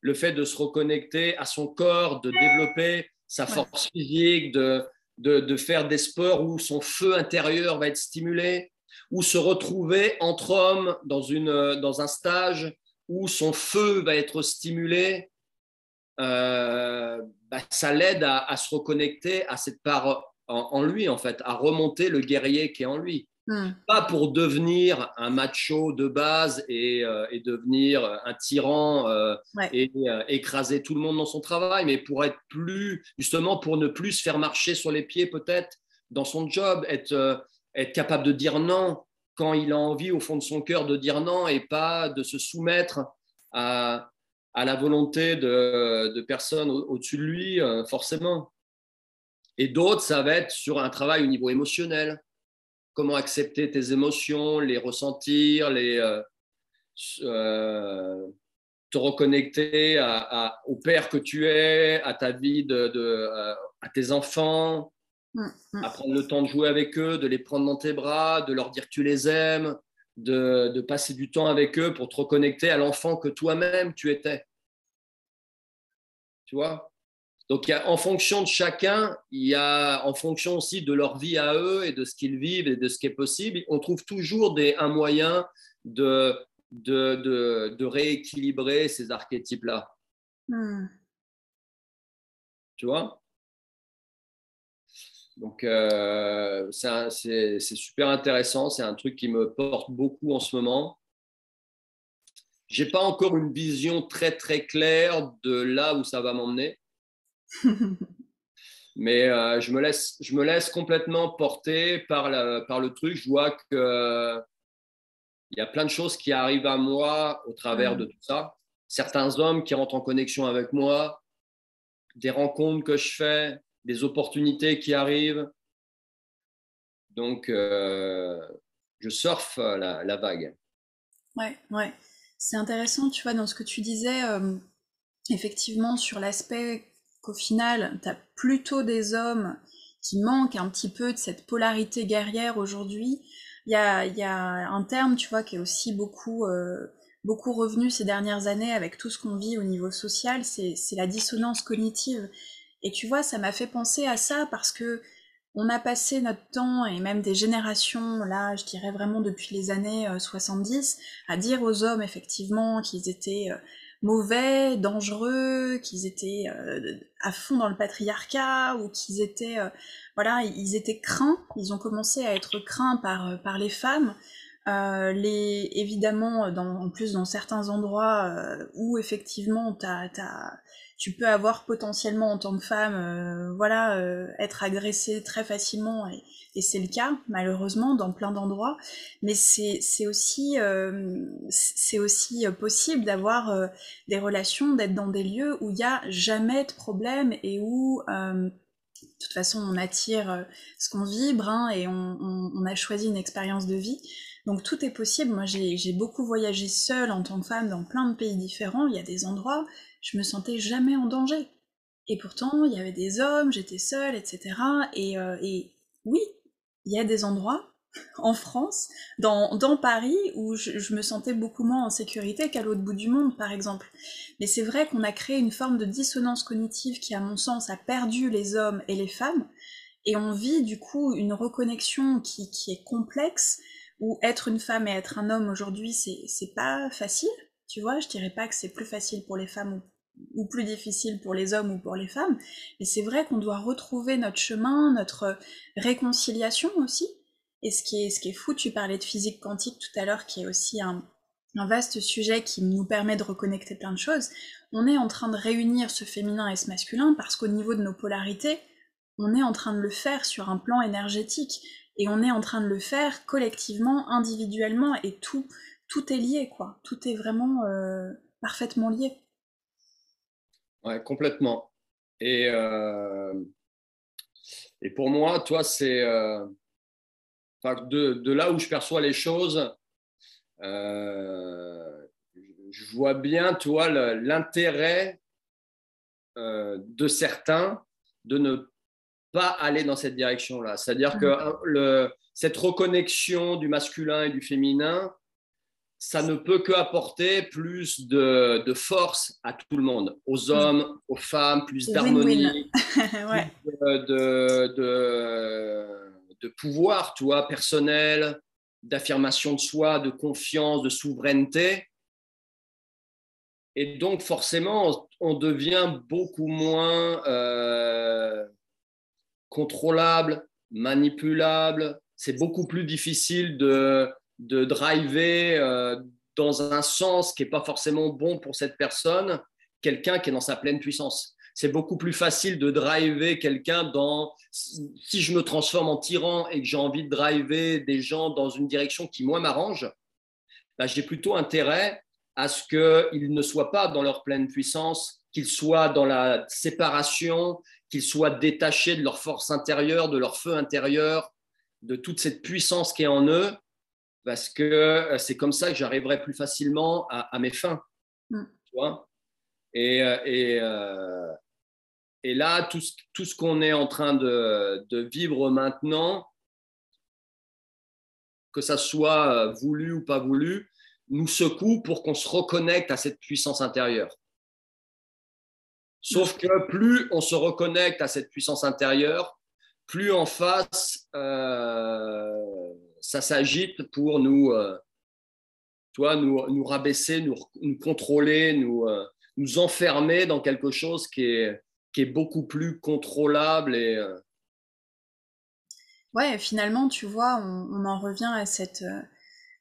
le fait de se reconnecter à son corps, de développer sa force physique, de, de, faire des sports où son feu intérieur va être stimulé, ou se retrouver entre hommes dans, une, dans un stage où son feu va être stimulé, euh, bah, ça l'aide à, se reconnecter à cette part en, lui, en fait, à remonter le guerrier qui est en lui. Hmm. Pas pour devenir un macho de base et, euh, devenir un tyran euh, et euh, écraser tout le monde dans son travail, mais pour être plus, justement, pour ne plus se faire marcher sur les pieds peut-être dans son job, être, être capable de dire non quand il a envie au fond de son cœur de dire non et pas de se soumettre à, à la volonté de, de personnes au-dessus de lui, forcément. Et d'autres, ça va être sur un travail au niveau émotionnel comment accepter tes émotions, les ressentir, les, euh, euh, te reconnecter au père que tu es, à ta vie, de, euh, à tes enfants, mm, mm. à prendre le temps de jouer avec eux, de les prendre dans tes bras, de leur dire que tu les aimes, de, de passer du temps avec eux pour te reconnecter à l'enfant que toi-même tu étais. Tu vois? Donc, en fonction de chacun, il y a, en fonction aussi de leur vie à eux et de ce qu'ils vivent et de ce qui est possible, on trouve toujours des, un moyen de, de, de, rééquilibrer ces archétypes-là. Hmm. Tu vois? Donc, euh, c'est super intéressant. C'est un truc qui me porte beaucoup en ce moment. J'ai pas encore une vision très très claire de là où ça va m'emmener. [laughs] Mais euh, je, me laisse, je me laisse complètement porter par, par le truc. Je vois qu'il il y a plein de choses qui arrivent à moi au travers de tout ça. Certains hommes qui rentrent en connexion avec moi, des rencontres que je fais, des opportunités qui arrivent. Donc, euh, je surfe la, la, vague. Ouais, ouais. C'est intéressant, tu vois, dans ce que tu disais, euh, effectivement, sur l'aspect qu'au final, tu as plutôt des hommes qui manquent un petit peu de cette polarité guerrière aujourd'hui. Il y a, un terme, tu vois, qui est aussi beaucoup, euh, beaucoup revenu ces dernières années avec tout ce qu'on vit au niveau social, c'est la dissonance cognitive. Et tu vois, ça m'a fait penser à ça parce que on a passé notre temps, et même des générations, là, je dirais vraiment depuis les années 70, euh, à dire aux hommes, effectivement, qu'ils étaient euh, mauvais, dangereux, qu'ils étaient euh, à fond dans le patriarcat, ou qu'ils étaient, voilà, ils étaient craints, ils ont commencé à être craints par, par les femmes, les, évidemment, en plus dans certains endroits où effectivement t'as, as, tu peux avoir potentiellement en tant que femme, euh, voilà, euh, être agressée très facilement et, c'est le cas malheureusement dans plein d'endroits. Mais c'est aussi euh, c'est aussi possible d'avoir des relations, d'être dans des lieux où il n'y a jamais de problème et où de toute façon on attire ce qu'on vibre hein, et on, a choisi une expérience de vie. Donc tout est possible. Moi j'ai beaucoup voyagé seule en tant que femme dans plein de pays différents. Il y a des endroits je me sentais jamais en danger. Et pourtant, il y avait des hommes, j'étais seule, etc. Euh, et, oui, il y a des endroits [laughs] en France, dans, Paris, où je, me sentais beaucoup moins en sécurité qu'à l'autre bout du monde, par exemple. Mais c'est vrai qu'on a créé une forme de dissonance cognitive qui, à mon sens, a perdu les hommes et les femmes, et on vit du coup une reconnexion qui, qui est complexe, où être une femme et être un homme aujourd'hui, c'est pas facile. Tu vois, je dirais pas que c'est plus facile pour les femmes ou, plus difficile pour les hommes ou pour les femmes, mais c'est vrai qu'on doit retrouver notre chemin, notre réconciliation aussi. Et ce qui est, ce qui est fou, tu parlais de physique quantique tout à l'heure, qui est aussi un, un vaste sujet qui nous permet de reconnecter plein de choses. On est en train de réunir ce féminin et ce masculin parce qu'au niveau de nos polarités, on est en train de le faire sur un plan énergétique et on est en train de le faire collectivement, individuellement et tout tout est lié, quoi. Tout est vraiment euh, parfaitement lié. Ouais, complètement. Et, euh, et pour moi, toi, c'est euh, de, de, là où je perçois les choses, je vois bien, toi, l'intérêt de certains de ne pas aller dans cette direction-là. C'est-à-dire que mmh. le, cette reconnexion du masculin et du féminin, ça ne peut que apporter plus de, force à tout le monde, aux hommes, aux femmes, plus d'harmonie, [laughs] de, de, pouvoir, toi, personnel, d'affirmation de soi, de confiance, de souveraineté. Et donc, forcément, on devient beaucoup moins euh, contrôlable, manipulable. C'est beaucoup plus difficile de, de driver euh, dans un sens qui n'est pas forcément bon pour cette personne, quelqu'un qui est dans sa pleine puissance. C'est beaucoup plus facile de driver quelqu'un dans. Si je me transforme en tyran et que j'ai envie de driver des gens dans une direction qui, moi, m'arrange, bah, j'ai plutôt intérêt à ce qu'ils ne soient pas dans leur pleine puissance, qu'ils soient dans la séparation, qu'ils soient détachés de leur force intérieure, de leur feu intérieur, de toute cette puissance qui est en eux, parce que euh, c'est comme ça que j'arriverai plus facilement à, mes fins. Mm. Tu vois? Et, euh, et, euh, et, là, tout ce, tout ce qu'on est en train de, de, vivre maintenant, que ça soit voulu ou pas voulu, nous secoue pour qu'on se reconnecte à cette puissance intérieure. Sauf que plus on se reconnecte à cette puissance intérieure, plus en face, ça s'agite pour nous, euh, toi, nous, nous, rabaisser, nous, contrôler, nous, euh, nous enfermer dans quelque chose qui est, qui est beaucoup plus contrôlable. Et, euh, Ouais, finalement, tu vois, on, on en revient à cette,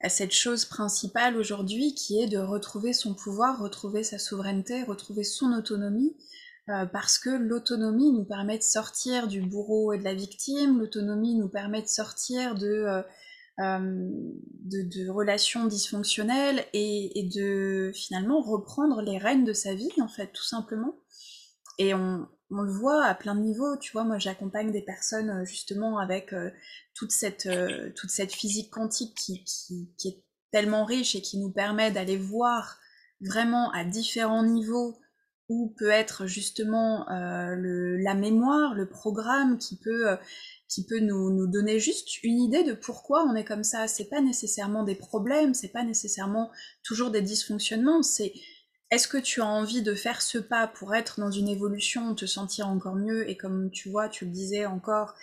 à cette chose principale aujourd'hui qui est de retrouver son pouvoir, retrouver sa souveraineté, retrouver son autonomie. parce que l'autonomie nous permet de sortir du bourreau et de la victime, l'autonomie nous permet de sortir de, de, relations dysfonctionnelles et, de finalement reprendre les rênes de sa vie, en fait, tout simplement. Et on, le voit à plein de niveaux. Tu vois, moi, j'accompagne des personnes euh, justement avec euh, toute, cette, euh, toute cette physique quantique qui, qui, qui, est tellement riche et qui nous permet d'aller voir vraiment à différents niveaux où peut être justement le, la mémoire, le programme qui peut, qui peut nous, nous, donner juste une idée de pourquoi on est comme ça. C'est pas nécessairement des problèmes, c'est pas nécessairement toujours des dysfonctionnements, c'est est-ce que tu as envie de faire ce pas pour être dans une évolution, te sentir encore mieux et comme tu vois, tu le disais encore,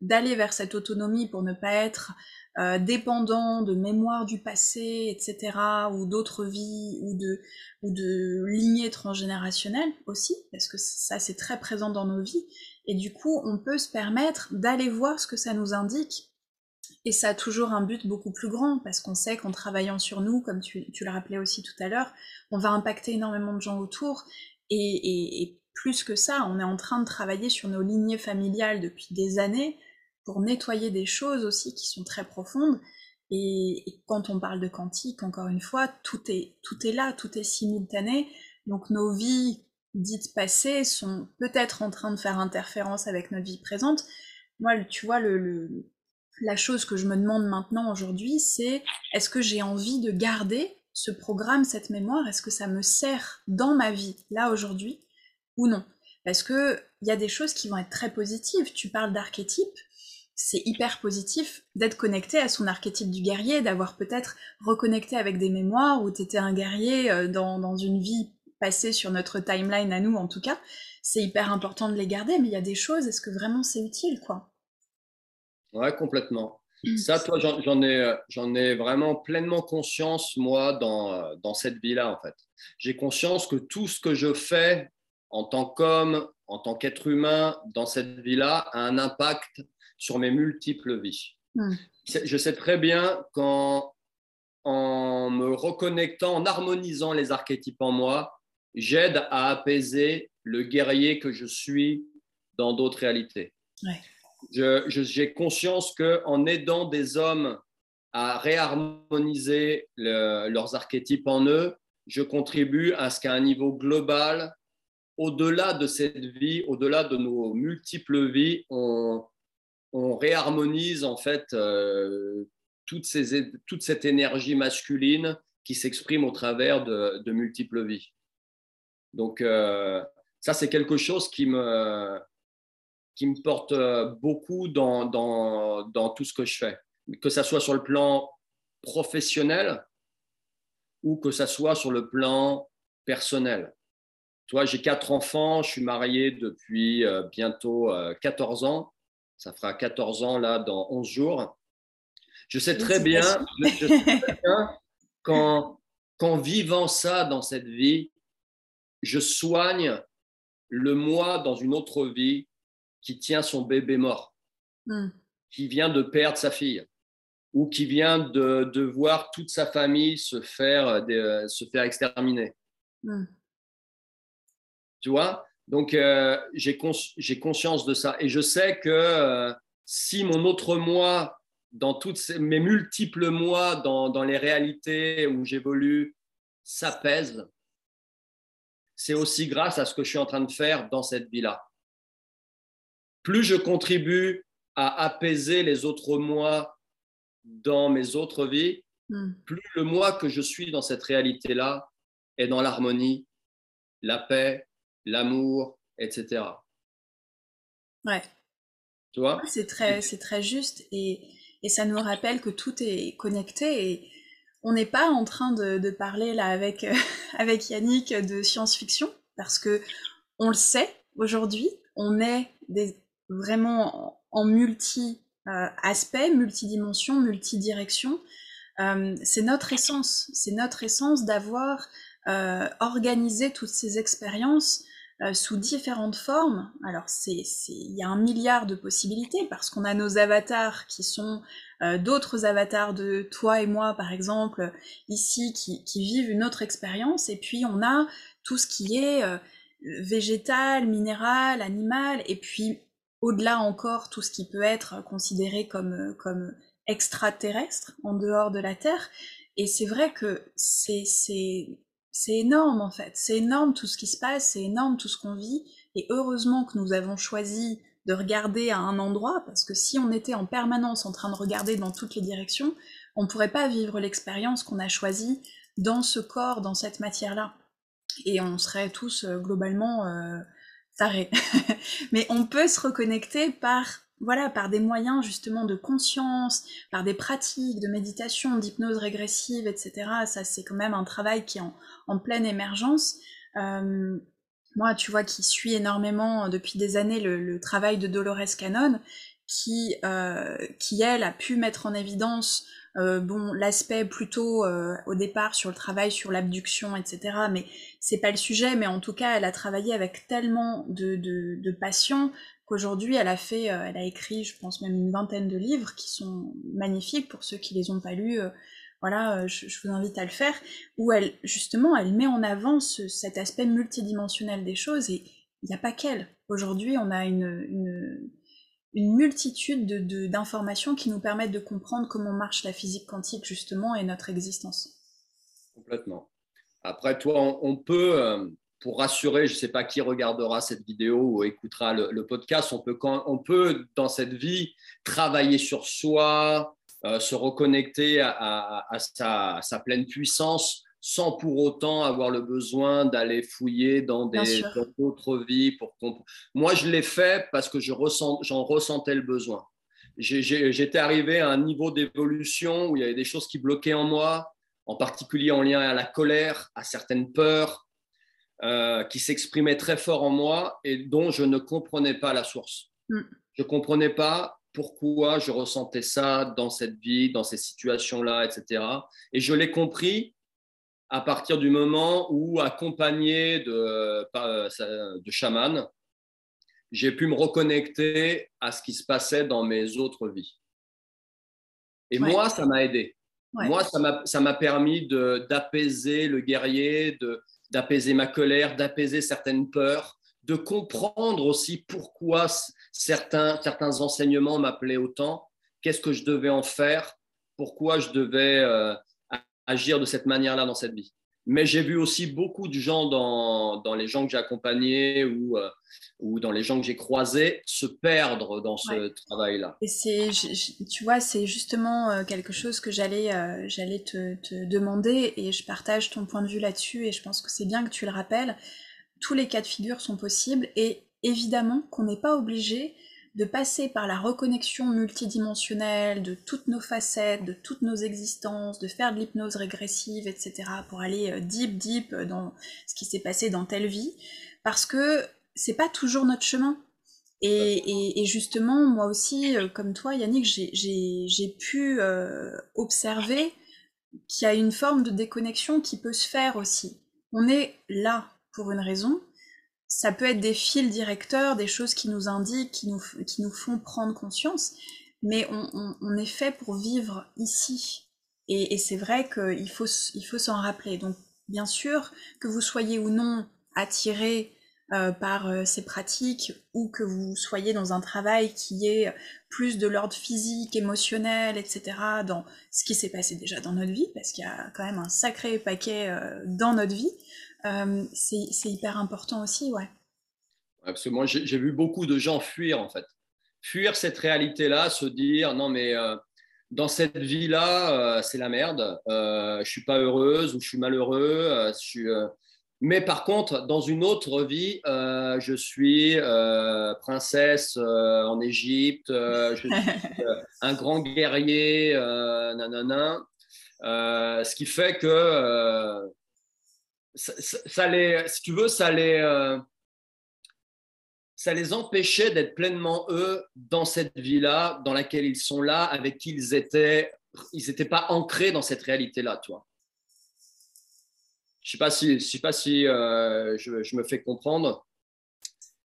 d'aller vers cette autonomie pour ne pas être euh, dépendant de mémoire du passé, etc., ou d'autres vies, ou de, ou de lignées transgénérationnelles aussi, parce que ça c'est très présent dans nos vies, et du coup on peut se permettre d'aller voir ce que ça nous indique et ça a toujours un but beaucoup plus grand, parce qu'on sait qu'en travaillant sur nous, comme tu, tu le rappelais aussi tout à l'heure, on va impacter énormément de gens autour. Et, plus que ça, on est en train de travailler sur nos lignées familiales depuis des années pour nettoyer des choses aussi qui sont très profondes. Et, quand on parle de quantique, encore une fois, tout est, tout est là, tout est simultané. Donc nos vies dites passées sont peut-être en train de faire interférence avec notre vie présente. Moi, tu vois, la chose que je me demande maintenant aujourd'hui, c'est est-ce que j'ai envie de garder ce programme, cette mémoire? Est-ce que ça me sert dans ma vie, là aujourd'hui, ou non? Parce que il y a des choses qui vont être très positives. Tu parles d'archétype, c'est hyper positif d'être connecté à son archétype du guerrier, d'avoir peut-être reconnecté avec des mémoires où tu étais un guerrier euh, dans, dans une vie passée sur notre timeline à nous en tout cas. C'est hyper important de les garder, mais il y a des choses, est-ce que vraiment c'est utile, quoi? Ouais, complètement. Mmh. Ça, toi, j'en ai, j'en ai vraiment pleinement conscience, moi, dans, dans cette vie-là, en fait. J'ai conscience que tout ce que je fais en tant qu'homme, en tant qu'être humain, dans cette vie-là, a un impact sur mes multiples vies. Mmh. Je sais très bien qu'en en me reconnectant, en harmonisant les archétypes en moi, j'aide à apaiser le guerrier que je suis dans d'autres réalités. Ouais j'ai conscience qu'en aidant des hommes à réharmoniser leurs archétypes en eux, je contribue à ce qu'à un niveau global, au-delà de cette vie, au-delà de nos multiples vies, on, réharmonise en fait euh, toute, cette énergie masculine qui s'exprime au travers de, multiples vies. Donc euh, ça, c'est quelque chose qui me, qui me porte euh, beaucoup dans, dans, dans, tout ce que je fais, que ce soit sur le plan professionnel ou que ce soit sur le plan personnel. Toi, j'ai quatre enfants, je suis marié depuis euh, bientôt 14 euh, ans. Ça fera 14 ans là dans 11 jours. Je sais très bien, je, sais très bien qu'en, qu'en vivant ça dans cette vie, je soigne le moi dans une autre vie qui tient son bébé mort, hmm. qui vient de perdre sa fille, ou qui vient de, de voir toute sa famille se faire, euh, euh, se faire exterminer. Hmm. Tu vois? Donc, euh, j'ai conscience de ça. Et je sais que si mon autre moi, dans toutes mes multiples mois, dans, dans les réalités où j'évolue, s'apaise, c'est aussi grâce à ce que je suis en train de faire dans cette vie-là plus je contribue à apaiser les autres moi dans mes autres vies, hmm. plus le moi que je suis dans cette réalité-là est dans l'harmonie, la paix, l'amour, etc. Ouais. Tu vois? C'est très, c'est très juste et, et, ça nous rappelle que tout est connecté et on n'est pas en train de, de parler là avec, [laughs] avec Yannick de science-fiction parce que on le sait aujourd'hui, on est des vraiment en multi-aspects, euh, multidimensions, multidirections. Euh, c'est notre essence, c'est notre essence d'avoir euh, organisé toutes ces expériences sous différentes formes. Alors, il y a un milliard de possibilités parce qu'on a nos avatars qui sont d'autres avatars de toi et moi, par exemple, ici, qui, qui, vivent une autre expérience. Et puis, on a tout ce qui est végétal, minéral, animal, et puis au-delà encore tout ce qui peut être considéré comme, comme extraterrestre en dehors de la Terre. Et c'est vrai que c'est énorme en fait, c'est énorme tout ce qui se passe, c'est énorme tout ce qu'on vit, et heureusement que nous avons choisi de regarder à un endroit, parce que si on était en permanence en train de regarder dans toutes les directions, on ne pourrait pas vivre l'expérience qu'on a choisie dans ce corps, dans cette matière-là. Et on serait tous euh, globalement euh, tarés. [laughs] Mais on peut se reconnecter par, voilà, par des moyens justement de conscience, par des pratiques de méditation, d'hypnose régressive, etc. Ça, c'est quand même un travail qui est en, pleine émergence. Euh, moi, tu vois, qui suis énormément depuis des années le, travail de Dolores Cannon, qui, qui elle a pu mettre en évidence euh, bon, l'aspect plutôt euh, au départ sur le travail sur l'abduction, etc. Mais c'est pas le sujet. Mais en tout cas, elle a travaillé avec tellement de, de, de patients qu'aujourd'hui, elle a fait, euh, elle a écrit, je pense même une vingtaine de livres qui sont magnifiques pour ceux qui les ont pas lus. Voilà, je, je, vous invite à le faire. Où elle, justement, elle met en avant ce, cet aspect multidimensionnel des choses et il n'y a pas qu'elle. Aujourd'hui, on a une, une multitude d'informations qui nous permettent de comprendre comment marche la physique quantique justement et notre existence. Complètement. Après, toi, on, peut, euh, pour rassurer, je ne sais pas qui regardera cette vidéo ou écoutera le, podcast, on peut, on peut, dans cette vie, travailler sur soi, euh, se reconnecter à, sa, à, sa, pleine puissance sans pour autant avoir le besoin d'aller fouiller dans d'autres vies. Pour Moi, je l'ai fait parce que j'en ressent, ressentais le besoin. J'étais arrivé à un niveau d'évolution où il y avait des choses qui bloquaient en moi, en particulier en lien à la colère, à certaines peurs, euh, qui s'exprimaient très fort en moi et dont je ne comprenais pas la source. Mm. Je ne comprenais pas pourquoi je ressentais ça dans cette vie, dans ces situations-là, etc. Et je l'ai compris à partir du moment où, accompagné de, de chamans, j'ai pu me reconnecter à ce qui se passait dans mes autres vies. Et moi, ça m'a aidé. Moi, ça m'a permis d'apaiser le guerrier, d'apaiser ma colère, d'apaiser certaines peurs, de comprendre aussi pourquoi certains, certains enseignements m'appelaient autant, qu'est-ce que je devais en faire, pourquoi je devais euh, agir de cette manière-là dans cette vie? Mais j'ai vu aussi beaucoup de gens dans, dans les gens que j'ai accompagnés ou, euh, ou dans les gens que j'ai croisés se perdre dans ce travail-là. Et c'est, tu vois, c'est justement euh, quelque chose que j'allais, euh, j'allais te, te, demander et je partage ton point de vue là-dessus et je pense que c'est bien que tu le rappelles. Tous les cas de figure sont possibles et évidemment qu'on n'est pas obligé de passer par la reconnexion multidimensionnelle de toutes nos facettes, de toutes nos existences, de faire de l'hypnose régressive, etc., pour aller euh, deep, deep dans ce qui s'est passé dans telle vie, parce que c'est pas toujours notre chemin. Et, justement, moi aussi, euh, comme toi, Yannick, j'ai pu euh, observer qu'il y a une forme de déconnexion qui peut se faire aussi. On est là pour une raison, ça peut être des fils directeurs, des choses qui nous indiquent, qui nous, qui nous font prendre conscience, mais on, est fait pour vivre ici. Et, c'est vrai qu'il faut, il faut s'en rappeler. Donc, bien sûr, que vous soyez ou non attiré euh, par euh, ces pratiques ou que vous soyez dans un travail qui est plus de l'ordre physique, émotionnel, etc., dans ce qui s'est passé déjà dans notre vie, parce qu'il y a quand même un sacré paquet euh, dans notre vie, euh, c'est hyper important aussi, ouais. Moi, j'ai vu beaucoup de gens fuir, en fait. Fuir cette réalité-là, se dire, non, mais euh, dans cette vie-là, euh, c'est la merde, je ne suis pas heureuse ou je suis malheureux. je suis, Mais par contre, dans une autre vie, je suis princesse en Égypte, je suis [laughs] un grand guerrier, nanana. ce qui fait que ça, les, si tu veux, ça les, euh, ça les empêchait d'être pleinement eux dans cette vie-là, dans laquelle ils sont là, avec qui ils étaient. Ils n'étaient pas ancrés dans cette réalité-là, toi. Je ne sais pas si, je sais pas si euh, je, me fais comprendre.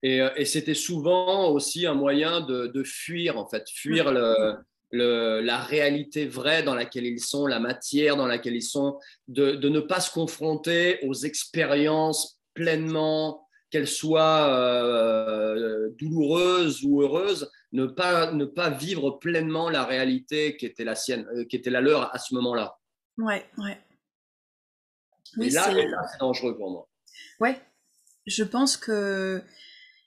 Et, euh, et c'était souvent aussi un moyen de, de, fuir, en fait, fuir le, la réalité vraie dans laquelle ils sont, la matière dans laquelle ils sont, de, ne pas se confronter aux expériences pleinement qu'elle soit euh, douloureuse ou heureuse, ne pas, ne pas vivre pleinement la réalité qui était la sienne, euh, qui était la leur à ce moment-là. Ouais, ouais. Oui, là, c'est dangereux pour moi. Ouais, je pense que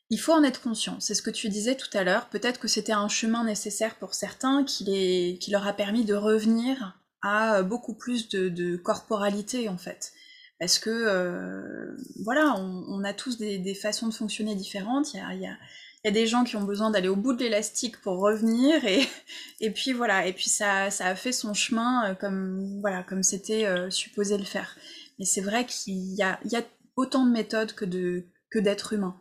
il faut en être conscient. C'est ce que tu disais tout à l'heure. Peut-être que c'était un chemin nécessaire pour certains qui, leur a permis de revenir à beaucoup plus de, corporalité en fait. Parce que euh, voilà, on, a tous des, façons de fonctionner différentes. Il y a, des gens qui ont besoin d'aller au bout de l'élastique pour revenir [laughs] et, puis voilà et puis ça, ça a fait son chemin euh, comme voilà comme c'était euh, supposé le faire mais c'est vrai qu'il y a, il y a autant de méthodes que de que d'êtres humains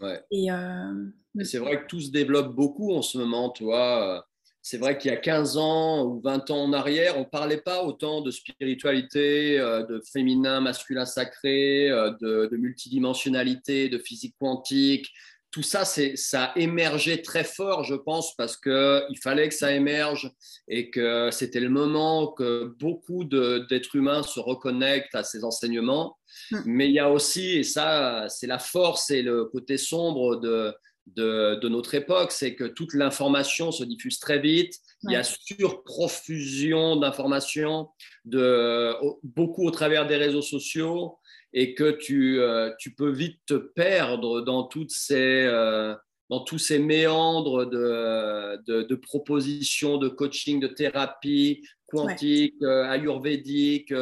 ouais. et, euh, et c'est vrai que tout se développe beaucoup en ce moment tu vois c'est vrai qu'il y a 15 ans ou 20 ans en arrière, on ne parlait pas autant de spiritualité, de féminin, masculin sacré, de, de multidimensionnalité, de physique quantique, tout ça, ça a émergé très fort, je pense, parce qu'il fallait que ça émerge et que c'était le moment que beaucoup d'êtres humains se reconnectent à ces enseignements. Mm. Mais il y a aussi, et ça, c'est la force et le côté sombre de, de, notre époque, c'est que toute l'information se diffuse très vite. Il y a surprofusion d'informations, beaucoup au travers des réseaux sociaux et que tu, euh, tu peux vite te perdre dans, toutes ces, euh, dans tous ces méandres de, de, de, propositions de coaching, de thérapie quantique, ouais. euh, ayurvédique,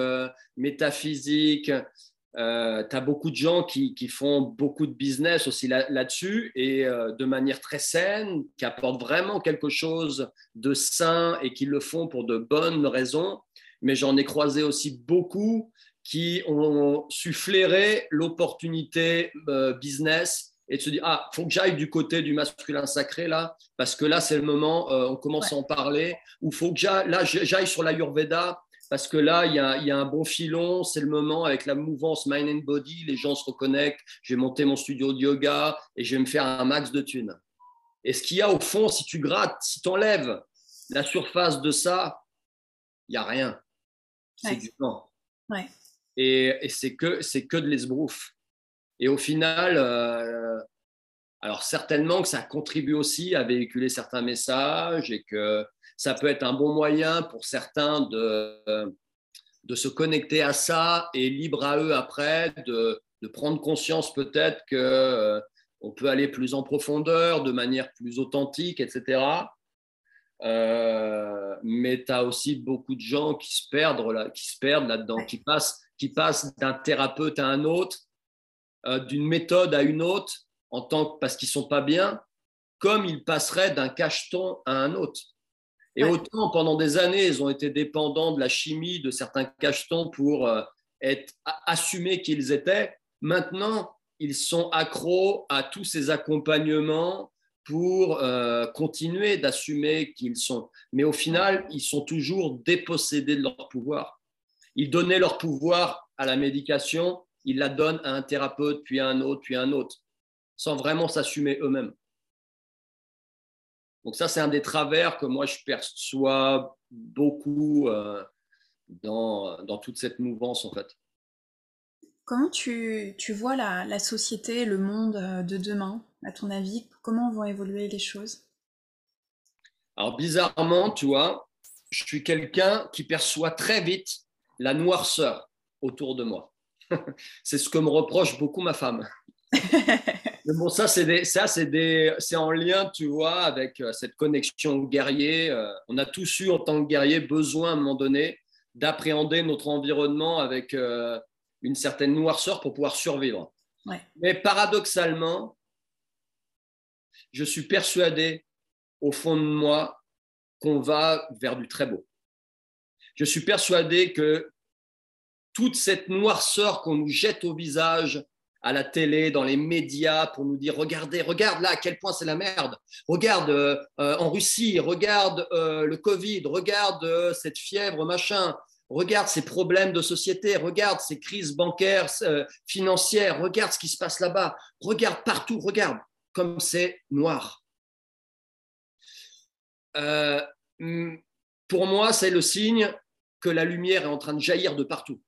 métaphysique. Tu as beaucoup de gens qui, qui, font beaucoup de business aussi là-dessus là et de manière très saine, qui apportent vraiment quelque chose de sain et qui le font pour de bonnes raisons. Mais j'en ai croisé aussi beaucoup qui ont su flairer l'opportunité euh, business et de se dire ah faut que j'aille du côté du masculin sacré là parce que là c'est le moment euh, on commence ouais. à en parler. Ou faut que j'aille là j'aille sur l'ayurveda parce que là il y, a, y, a, un bon filon c'est le moment avec la mouvance mind and body les gens se reconnectent je vais monter mon studio de yoga et je vais me faire un max de thunes. Et ce qu'il y a au fond si tu grattes si tu enlèves la surface de ça il n'y a rien. C'est ouais. du temps. Ouais et, c'est que c'est que de l'esbrouf. Et au final, euh, alors certainement que ça contribue aussi à véhiculer certains messages et que ça peut être un bon moyen pour certains de, de se connecter à ça et libre à eux après de, de prendre conscience peut-être que euh, on peut aller plus en profondeur, de manière plus authentique, etc. Euh, mais tu as aussi beaucoup de gens qui se perdent là, qui se perdent là-dedans, qui passent qui passent d'un thérapeute à un autre, euh, d'une méthode à une autre, en tant que, parce qu'ils sont pas bien, comme ils passeraient d'un cacheton à un autre. Et ouais. autant pendant des années, ils ont été dépendants de la chimie de certains cachetons pour euh, être assumés qu'ils étaient. Maintenant, ils sont accros à tous ces accompagnements pour euh, continuer d'assumer qu'ils sont. Mais au final, ils sont toujours dépossédés de leur pouvoir. Ils donnaient leur pouvoir à la médication, ils la donnent à un thérapeute, puis à un autre, puis à un autre, sans vraiment s'assumer eux-mêmes. Donc ça, c'est un des travers que moi, je perçois beaucoup euh, dans, dans, toute cette mouvance, en fait. Comment tu, tu vois la, la, société, le monde euh, de demain, à ton avis? Comment vont évoluer les choses? Alors, bizarrement, tu vois, je suis quelqu'un qui perçoit très vite la noirceur autour de moi. [laughs] c'est ce que me reproche beaucoup ma femme. [laughs] Mais bon, ça, c'est ça, c'est en lien, tu vois, avec euh, cette connexion au guerrier. Euh, on a tous eu, en tant que guerrier, besoin à un moment donné d'appréhender notre environnement avec euh, une certaine noirceur pour pouvoir survivre. Ouais. Mais paradoxalement, je suis persuadé au fond de moi qu'on va vers du très beau. Je suis persuadé que toute cette noirceur qu'on nous jette au visage à la télé, dans les médias, pour nous dire regardez, regarde là à quel point c'est la merde. Regarde euh, en Russie, regarde euh, le Covid, regarde euh, cette fièvre, machin. Regarde ces problèmes de société, regarde ces crises bancaires, euh, financières, regarde ce qui se passe là-bas, regarde partout, regarde comme c'est noir. Euh, pour moi, c'est le signe que la lumière est en train de jaillir de partout.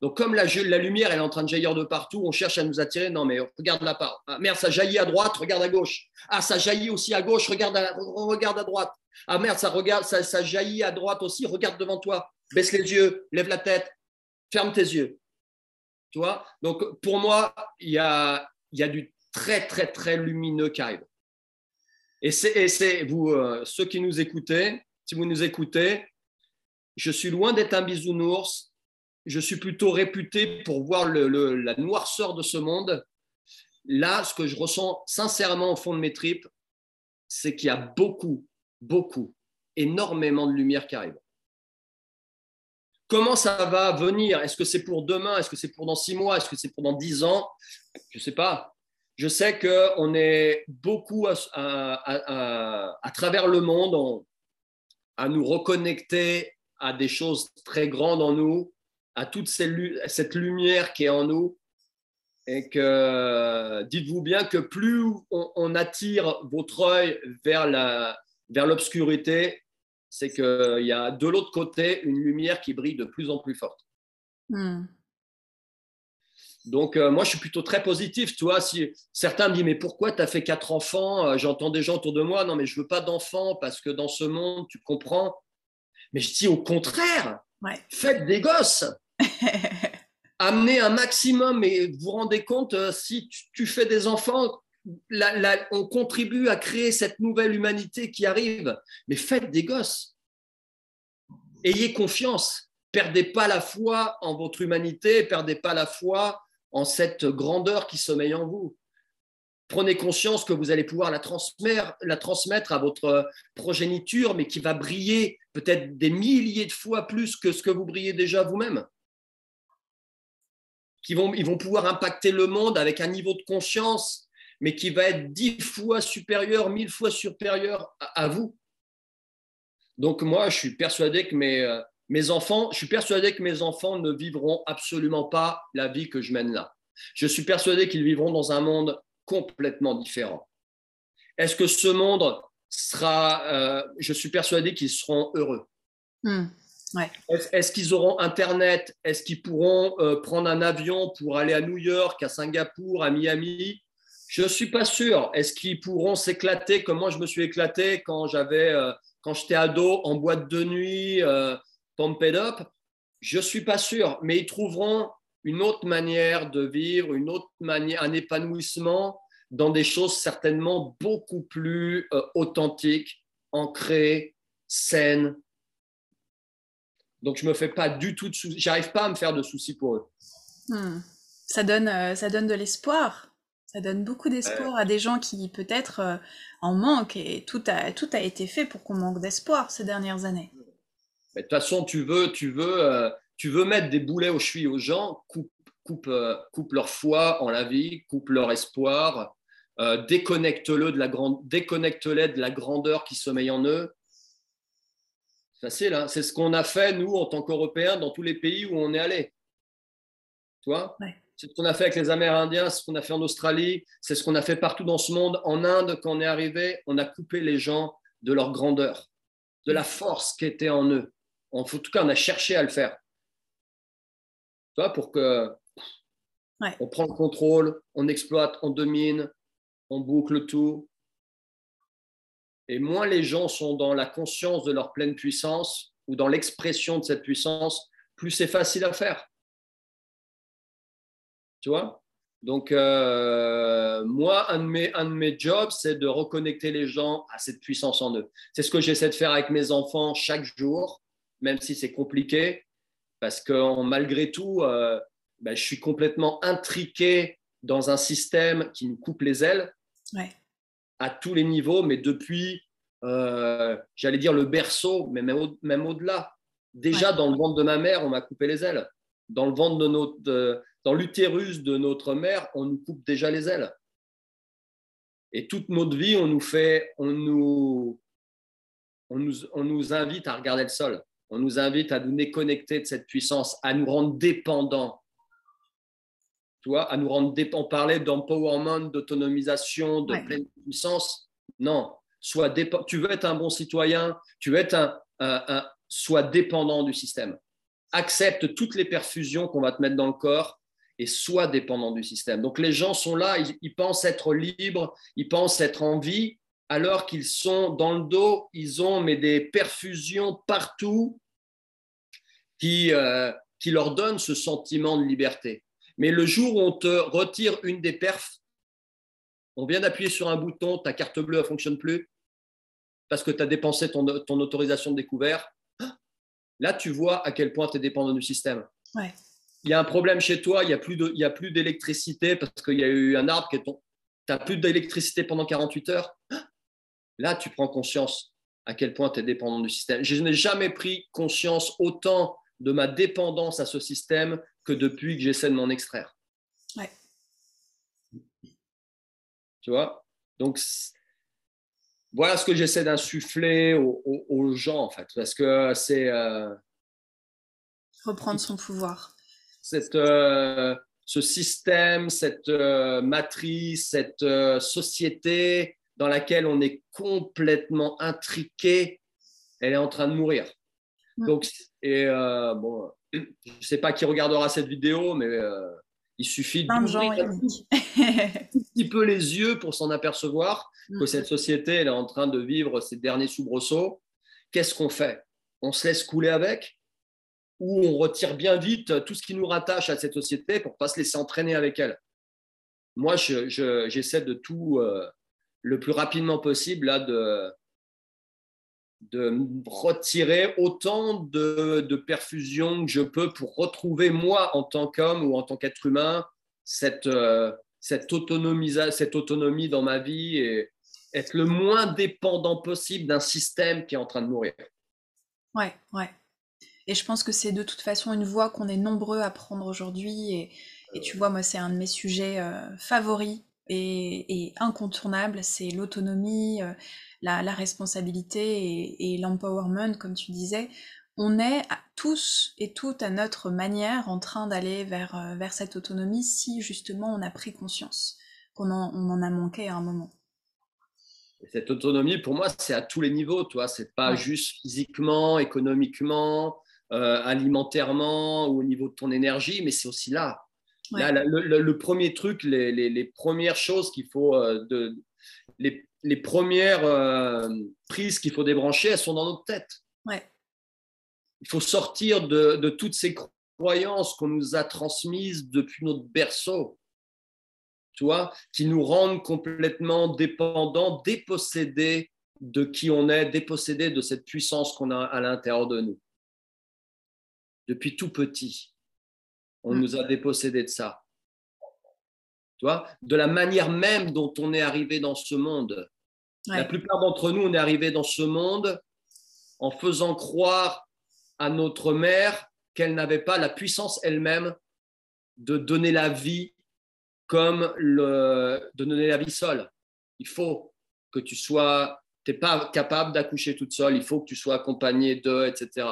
Donc, comme la, la, lumière elle est en train de jaillir de partout, on cherche à nous attirer. Non, mais regarde là part. Ah, merde, ça jaillit à droite, regarde à gauche. Ah, ça jaillit aussi à gauche, regarde à, regarde à droite. Ah merde, ça, regarde, ça, ça jaillit à droite aussi, regarde devant toi. Baisse les yeux, lève la tête, ferme tes yeux. Tu vois? Donc, pour moi, il y a, y a du très, très, très lumineux qui arrive. Et c'est vous, euh, ceux qui nous écoutez, si vous nous écoutez, je suis loin d'être un bisounours. Je suis plutôt réputé pour voir la noirceur de ce monde. Là, ce que je ressens sincèrement au fond de mes tripes, c'est qu'il y a beaucoup, beaucoup, énormément de lumière qui arrive. Comment ça va venir? Est-ce que c'est pour demain? Est-ce que c'est pour dans six mois? Est-ce que c'est pour dans dix ans? Je ne sais pas. Je sais qu'on est beaucoup à, travers le monde à nous reconnecter à des choses très grandes en nous, à toute cette lumière qui est en nous. Et que dites-vous bien que plus on, attire votre œil vers l'obscurité, c'est qu'il y a de l'autre côté une lumière qui brille de plus en plus forte. Hmm. Donc, euh, moi, je suis plutôt très positif. Tu vois, si certains me disent, mais pourquoi tu as fait quatre enfants? Euh, J'entends des gens autour de moi, non, mais je veux pas d'enfants parce que dans ce monde, tu comprends. Mais je dis au contraire, faites des gosses. [laughs] Amenez un maximum et vous vous rendez compte, euh, si tu, fais des enfants, on contribue à créer cette nouvelle humanité qui arrive. Mais faites des gosses. Ayez confiance. Perdez pas la foi en votre humanité, perdez pas la foi en cette grandeur qui sommeille en vous. Prenez conscience que vous allez pouvoir la transmettre, la transmettre à votre progéniture, mais qui va briller peut-être des milliers de fois plus que ce que vous brillez déjà vous-même. Qui vont, ils vont pouvoir impacter le monde avec un niveau de conscience, mais qui va être dix fois supérieur, mille fois supérieur à, vous. Donc moi, je suis persuadé que mes, euh, mes enfants, je suis persuadé que mes enfants ne vivront absolument pas la vie que je mène là. Je suis persuadé qu'ils vivront dans un monde complètement différent. Est-ce que ce monde sera, euh, je suis persuadé qu'ils seront heureux. Hmm, est-ce, qu'ils auront Internet? Est-ce qu'ils pourront euh, prendre un avion pour aller à New York, à Singapour, à Miami? Je ne suis pas sûr. Est-ce qu'ils pourront s'éclater comme moi je me suis éclaté quand j'avais, euh, quand j'étais ado en boîte de nuit, pumped up? Je ne suis pas sûr. Mais ils trouveront une autre manière de vivre, une autre manière, un épanouissement dans des choses certainement beaucoup plus euh, authentiques, ancrées, saines. Donc je me fais pas du tout de soucis, j'arrive pas à me faire de soucis pour eux. Hmm. Ça donne, euh, ça donne de l'espoir. Ça donne beaucoup d'espoir à des gens qui peut-être euh, en manquent et tout a, tout a été fait pour qu'on manque d'espoir ces dernières années. de toute façon, tu veux, tu veux, tu veux mettre des boulets aux chevilles aux gens, coupe, coupe, coupe leur foi en la vie, coupe leur espoir, euh, déconnecte-le de la grande, déconnecte-les de la grandeur qui sommeille en eux. Facile, hein c'est ce qu'on a fait, nous, en tant qu'Européens, dans tous les pays où on est allé. Tu vois? C'est ce qu'on a fait avec les Amérindiens, c'est ce qu'on a fait en Australie, c'est ce qu'on a fait partout dans ce monde. En Inde, quand on est arrivé, on a coupé les gens de leur grandeur, de la force qui était en eux. En tout cas, on a cherché à le faire. Tu vois, pour que on prend le contrôle, on exploite, on domine, on boucle tout. Et moins les gens sont dans la conscience de leur pleine puissance ou dans l'expression de cette puissance, plus c'est facile à faire. Tu vois? Donc, euh, moi, un de, mes, un de mes jobs, c'est de reconnecter les gens à cette puissance en eux. C'est ce que j'essaie de faire avec mes enfants chaque jour, même si c'est compliqué, parce que malgré tout, euh, ben, je suis complètement intriqué dans un système qui nous coupe les ailes à tous les niveaux, mais depuis, euh, j'allais dire le berceau, mais même, au, delà Déjà dans le ventre de ma mère, on m'a coupé les ailes. Dans le ventre de notre, dans l'utérus de notre mère, on nous coupe déjà les ailes. Et toute notre vie, on nous fait, on nous, on nous, on nous invite à regarder le sol. On nous invite à nous déconnecter de cette puissance, à nous rendre dépendants à nous rendre dépendants. On parlait d'empowerment, d'autonomisation, de pleine puissance. Non, sois tu veux être un bon citoyen, tu veux être un, sois dépendant du système. accepte toutes les perfusions qu'on va te mettre dans le corps et sois dépendant du système. Donc les gens sont là, ils, pensent être libres, ils pensent être en vie, alors qu'ils sont dans le dos, ils ont mais des perfusions partout qui, euh, qui leur donnent ce sentiment de liberté. Mais le jour où on te retire une des perfs, on vient d'appuyer sur un bouton, ta carte bleue ne fonctionne plus parce que tu as dépensé ton, ton, autorisation de découvert. Là, tu vois à quel point tu es dépendant du système. Il y a un problème chez toi, il n'y a plus d'électricité parce qu'il y a eu un arbre qui est ton... Tu n'as plus d'électricité pendant 48 heures. Là, tu prends conscience à quel point tu es dépendant du système. Je n'ai jamais pris conscience autant de ma dépendance à ce système que depuis que j'essaie de m'en extraire. Ouais. Tu vois? Donc, voilà ce que j'essaie d'insuffler aux, gens, en fait, parce que c'est... Euh, Reprendre son pouvoir. Cette, euh, ce système, cette euh, matrice, cette société dans laquelle on est complètement intriqué, elle est en train de mourir. Donc, et bon, [clears throat] je ne sais pas qui regardera cette vidéo, mais il suffit d'ouvrir un petit peu les yeux pour s'en apercevoir que mm. cette société elle est en train de vivre ses derniers soubresauts. Qu'est-ce qu'on fait? On se laisse couler avec? Ou on retire bien vite tout ce qui nous rattache à cette société pour pas se laisser entraîner avec elle? Moi, j'essaie de tout euh, le plus rapidement possible là, de, de retirer autant de, de perfusion que je peux pour retrouver moi en tant qu'homme ou en tant qu'être humain cette, euh, cette, autonomie dans ma vie et être le moins dépendant possible d'un système qui est en train de mourir. Ouais, ouais. Et je pense que c'est de toute façon une voie qu'on est nombreux à prendre aujourd'hui. Et, et, tu vois, moi, c'est un de mes sujets euh, favoris et, et incontournables. C'est l'autonomie, euh, la, responsabilité et, l'empowerment, comme tu disais, on est tous et toutes à notre manière en train d'aller vers, euh, vers cette autonomie si justement on a pris conscience qu'on en, on en a manqué à un moment. cette autonomie, pour moi, c'est à tous les niveaux, toi. C'est pas juste physiquement, économiquement, euh, alimentairement ou au niveau de ton énergie, mais c'est aussi là. Là le, premier truc, les, les, premières choses qu'il faut, euh, de, les, les premières euh, prises qu'il faut débrancher, elles sont dans notre tête. Ouais. Il faut sortir de, toutes ces croyances qu'on nous a transmises depuis notre berceau, tu vois, qui nous rendent complètement dépendants, dépossédés de qui on est, dépossédés de cette puissance qu'on a à l'intérieur de nous. Depuis tout petit, on mm. nous a dépossédés de ça. Tu vois, de la manière même dont on est arrivé dans ce monde, la plupart d'entre nous, on est arrivé dans ce monde en faisant croire à notre mère qu'elle n'avait pas la puissance elle-même de donner la vie comme le, de donner la vie seule. Il faut que tu sois, tu n'es pas capable d'accoucher toute seule, il faut que tu sois accompagné de, etc.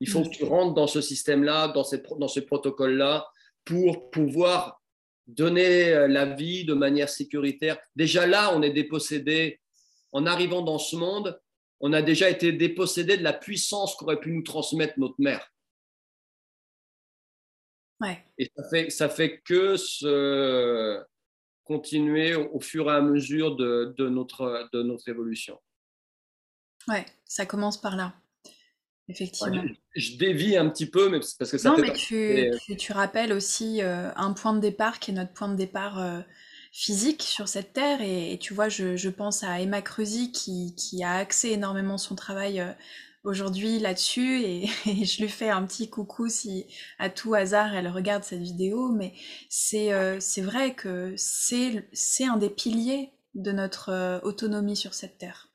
Il faut que tu rentres dans ce système-là, dans, dans ce protocole-là, pour pouvoir donner la vie de manière sécuritaire. Déjà là, on est dépossédé en arrivant dans ce monde, on a déjà été dépossédé de la puissance qu'aurait pu nous transmettre notre mère. Et ça fait, ça fait que se continuer au, fur et à mesure de, notre, de notre évolution. Ouais, ça commence par là. Effectivement. je, dévie un petit peu, mais parce que ça Non, mais tu, tu, rappelles aussi euh, un point de départ qui est notre point de départ euh, physique sur cette terre. Et, tu vois, je, pense à Emma Creusy qui, a axé énormément son travail euh, aujourd'hui là-dessus. [laughs] Et, je lui fais un petit coucou si à tout hasard elle regarde cette vidéo. Mais c'est euh, vrai que c'est un des piliers de notre euh, autonomie sur cette terre.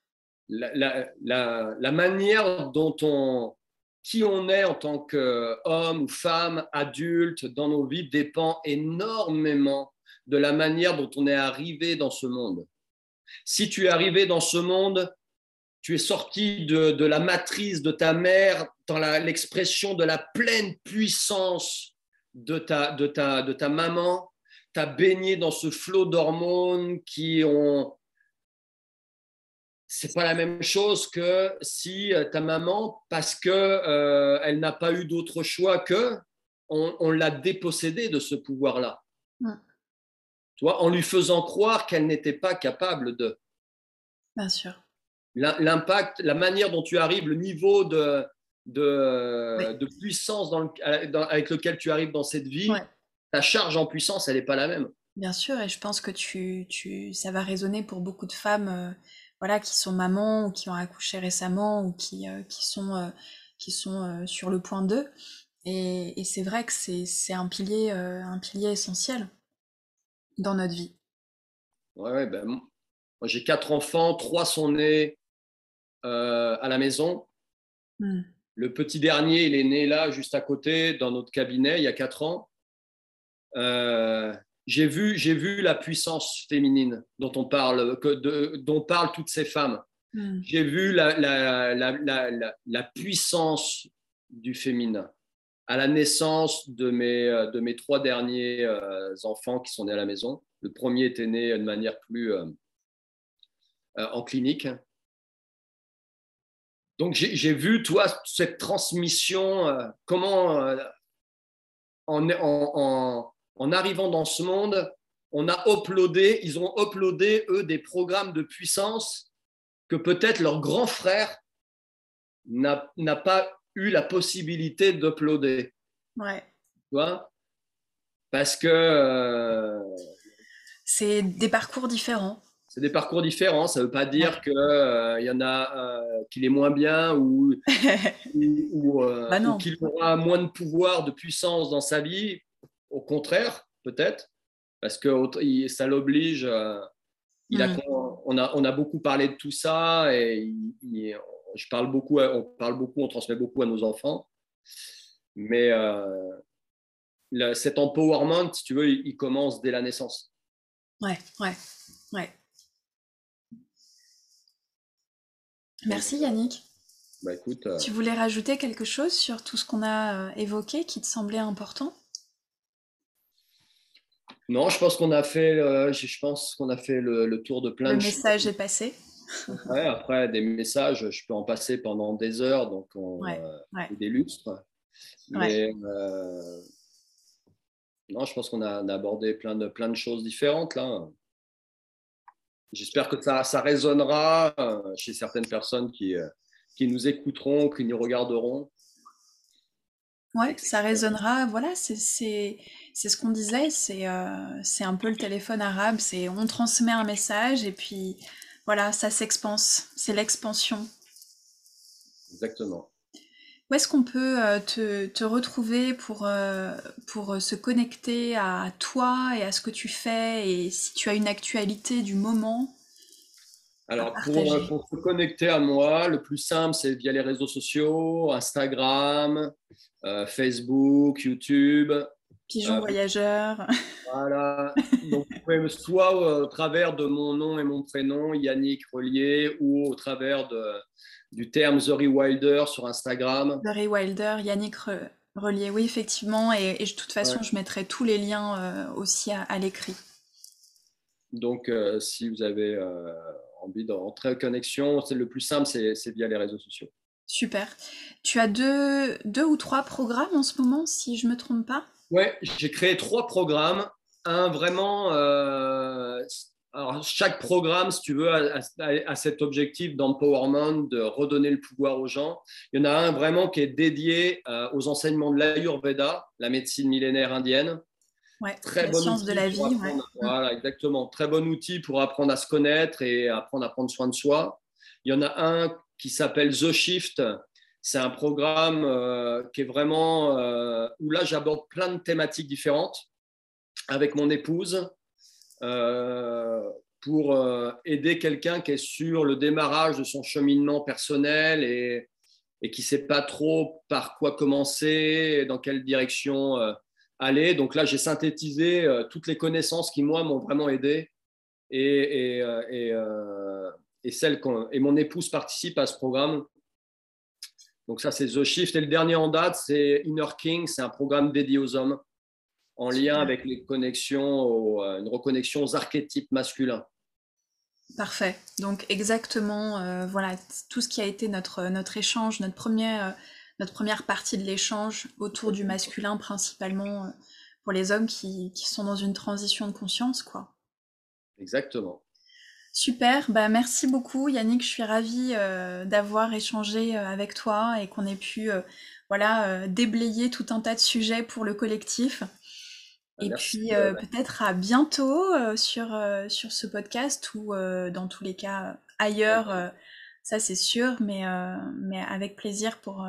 La, la manière dont on, qui on est en tant qu'homme ou femme, adulte dans nos vies dépend énormément de la manière dont on est arrivé dans ce monde. Si tu es arrivé dans ce monde, tu es sorti de, la matrice de ta mère dans l'expression de la pleine puissance de ta, de ta, de ta maman, tu as baigné dans ce flot d'hormones qui ont... c'est pas la même chose que si ta maman, parce que elle n'a pas eu d'autre choix que, on, l'a dépossédée de ce pouvoir-là. Tu vois, en lui faisant croire qu'elle n'était pas capable de. Bien sûr. L'impact, la manière dont tu arrives, le niveau de, de, de puissance dans avec lequel tu arrives dans cette vie, ta charge en puissance, elle n'est pas la même. Bien sûr, et je pense que tu, tu, ça va résonner pour beaucoup de femmes euh, voilà, qui sont mamans ou qui ont accouché récemment ou qui, euh, qui sont, euh, qui sont sur le point d'eux. Et, et c'est vrai que c'est un pilier, un pilier essentiel dans notre vie. Ouais, ouais ben, moi j'ai quatre enfants, trois sont nés à la maison. Mmh. Le petit dernier, il est né là, juste à côté, dans notre cabinet, il y a quatre ans. Euh, j'ai vu, j'ai vu la puissance féminine dont on parle, que dont parlent toutes ces femmes. Hmm. J'ai vu la, la, la, la, puissance du féminin à la naissance de mes, de mes trois derniers euh, enfants qui sont nés à la maison. Le premier était né de manière plus euh, en clinique. Donc j'ai vu, toi, cette transmission, comment en, en, en arrivant dans ce monde, on a uploadé, ils ont uploadé, eux, des programmes de puissance que peut-être leur grand frère n'a pas eu la possibilité d'uploader. Ouais. Tu vois? Parce que. Euh, c'est des parcours différents. C'est des parcours différents. Ça ne veut pas dire qu'il euh, y en a euh, qui est moins bien ou, [laughs] ou, bah ou qu'il aura moins de pouvoir, de puissance dans sa vie. Au contraire, peut-être, parce que ça l'oblige. Euh, mm. on, a, on a beaucoup parlé de tout ça et je parle beaucoup, on parle beaucoup, on transmet beaucoup à nos enfants. Mais euh, cet empowerment, si tu veux, il, commence dès la naissance. Ouais, ouais, ouais. Merci Yannick. Bah, écoute, euh, tu voulais rajouter quelque chose sur tout ce qu'on a évoqué qui te semblait important? Non, je pense qu'on a fait, je pense qu'on a fait le, tour de plein de choses. Le message est passé. Ouais, après, des messages, je peux en passer pendant des heures, donc on euh, des lustres. Mais euh, non, je pense qu'on a, abordé plein de, plein de choses différentes là. J'espère que ça, ça résonnera euh, chez certaines personnes qui, qui nous écouteront, qui nous regarderont. Ouais, ça résonnera. Voilà, c'est c'est ce qu'on disait, c'est euh, c'est un peu le téléphone arabe, c'est on transmet un message et puis voilà, ça s'expanse, c'est l'expansion. Exactement. Où est-ce qu'on peut euh, te, te, retrouver pour, euh, pour se connecter à toi et à ce que tu fais et si tu as une actualité du moment alors, pour, pour, se connecter à moi, le plus simple, c'est via les réseaux sociaux, Instagram, Facebook, YouTube. Pigeon euh, voyageur. [laughs] Voilà. Donc, vous pouvez soit au travers de mon nom et mon prénom, Yannick Relier, ou au travers de, du terme The Rewilder sur Instagram. The Rewilder, Yannick Relier, oui, effectivement. Et, de toute façon, je mettrai tous les liens euh, aussi à, l'écrit. Donc, euh, si vous avez envie d'entrer en connexion, c'est le plus simple, c'est via les réseaux sociaux. Super. Tu as deux, deux ou trois programmes en ce moment, si je ne me trompe pas? Ouais, j'ai créé trois programmes. Un vraiment, euh, alors chaque programme, si tu veux, a, cet objectif d'empowerment, de redonner le pouvoir aux gens. Il y en a un vraiment qui est dédié euh, aux enseignements de l'Ayurveda, la médecine millénaire indienne. Ouais, Très la science de la vie. Voilà, exactement. Très bon outil pour apprendre à se connaître et apprendre à prendre soin de soi. Il y en a un qui s'appelle The Shift, c'est un programme euh, qui est vraiment euh, où là j'aborde plein de thématiques différentes avec mon épouse euh, pour aider quelqu'un qui est sur le démarrage de son cheminement personnel et, et qui ne sait pas trop par quoi commencer, dans quelle direction aller. Donc là, j'ai synthétisé toutes les connaissances qui, moi, m'ont vraiment aidé. Et, et, et, et, et mon épouse participe à ce programme donc ça, c'est The Shift. Et le dernier en date, c'est Inner King. C'est un programme dédié aux hommes en lien avec les connexions, euh, une reconnexion aux archétypes masculins. Parfait. Donc exactement, euh, voilà, tout ce qui a été notre, notre échange, notre première, euh, notre première partie de l'échange autour du masculin principalement euh, pour les hommes qui, qui, sont dans une transition de conscience, quoi. Exactement. Super, bah merci beaucoup Yannick, je suis ravie d'avoir échangé avec toi et qu'on ait pu voilà, déblayer tout un tas de sujets pour le collectif. Et puis euh, peut-être à bientôt euh, sur, euh, sur ce podcast ou dans tous les cas ailleurs, ça c'est sûr, mais, mais avec plaisir pour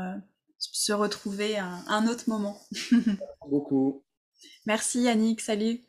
se retrouver à un autre moment. [laughs] beaucoup. Merci Yannick, salut.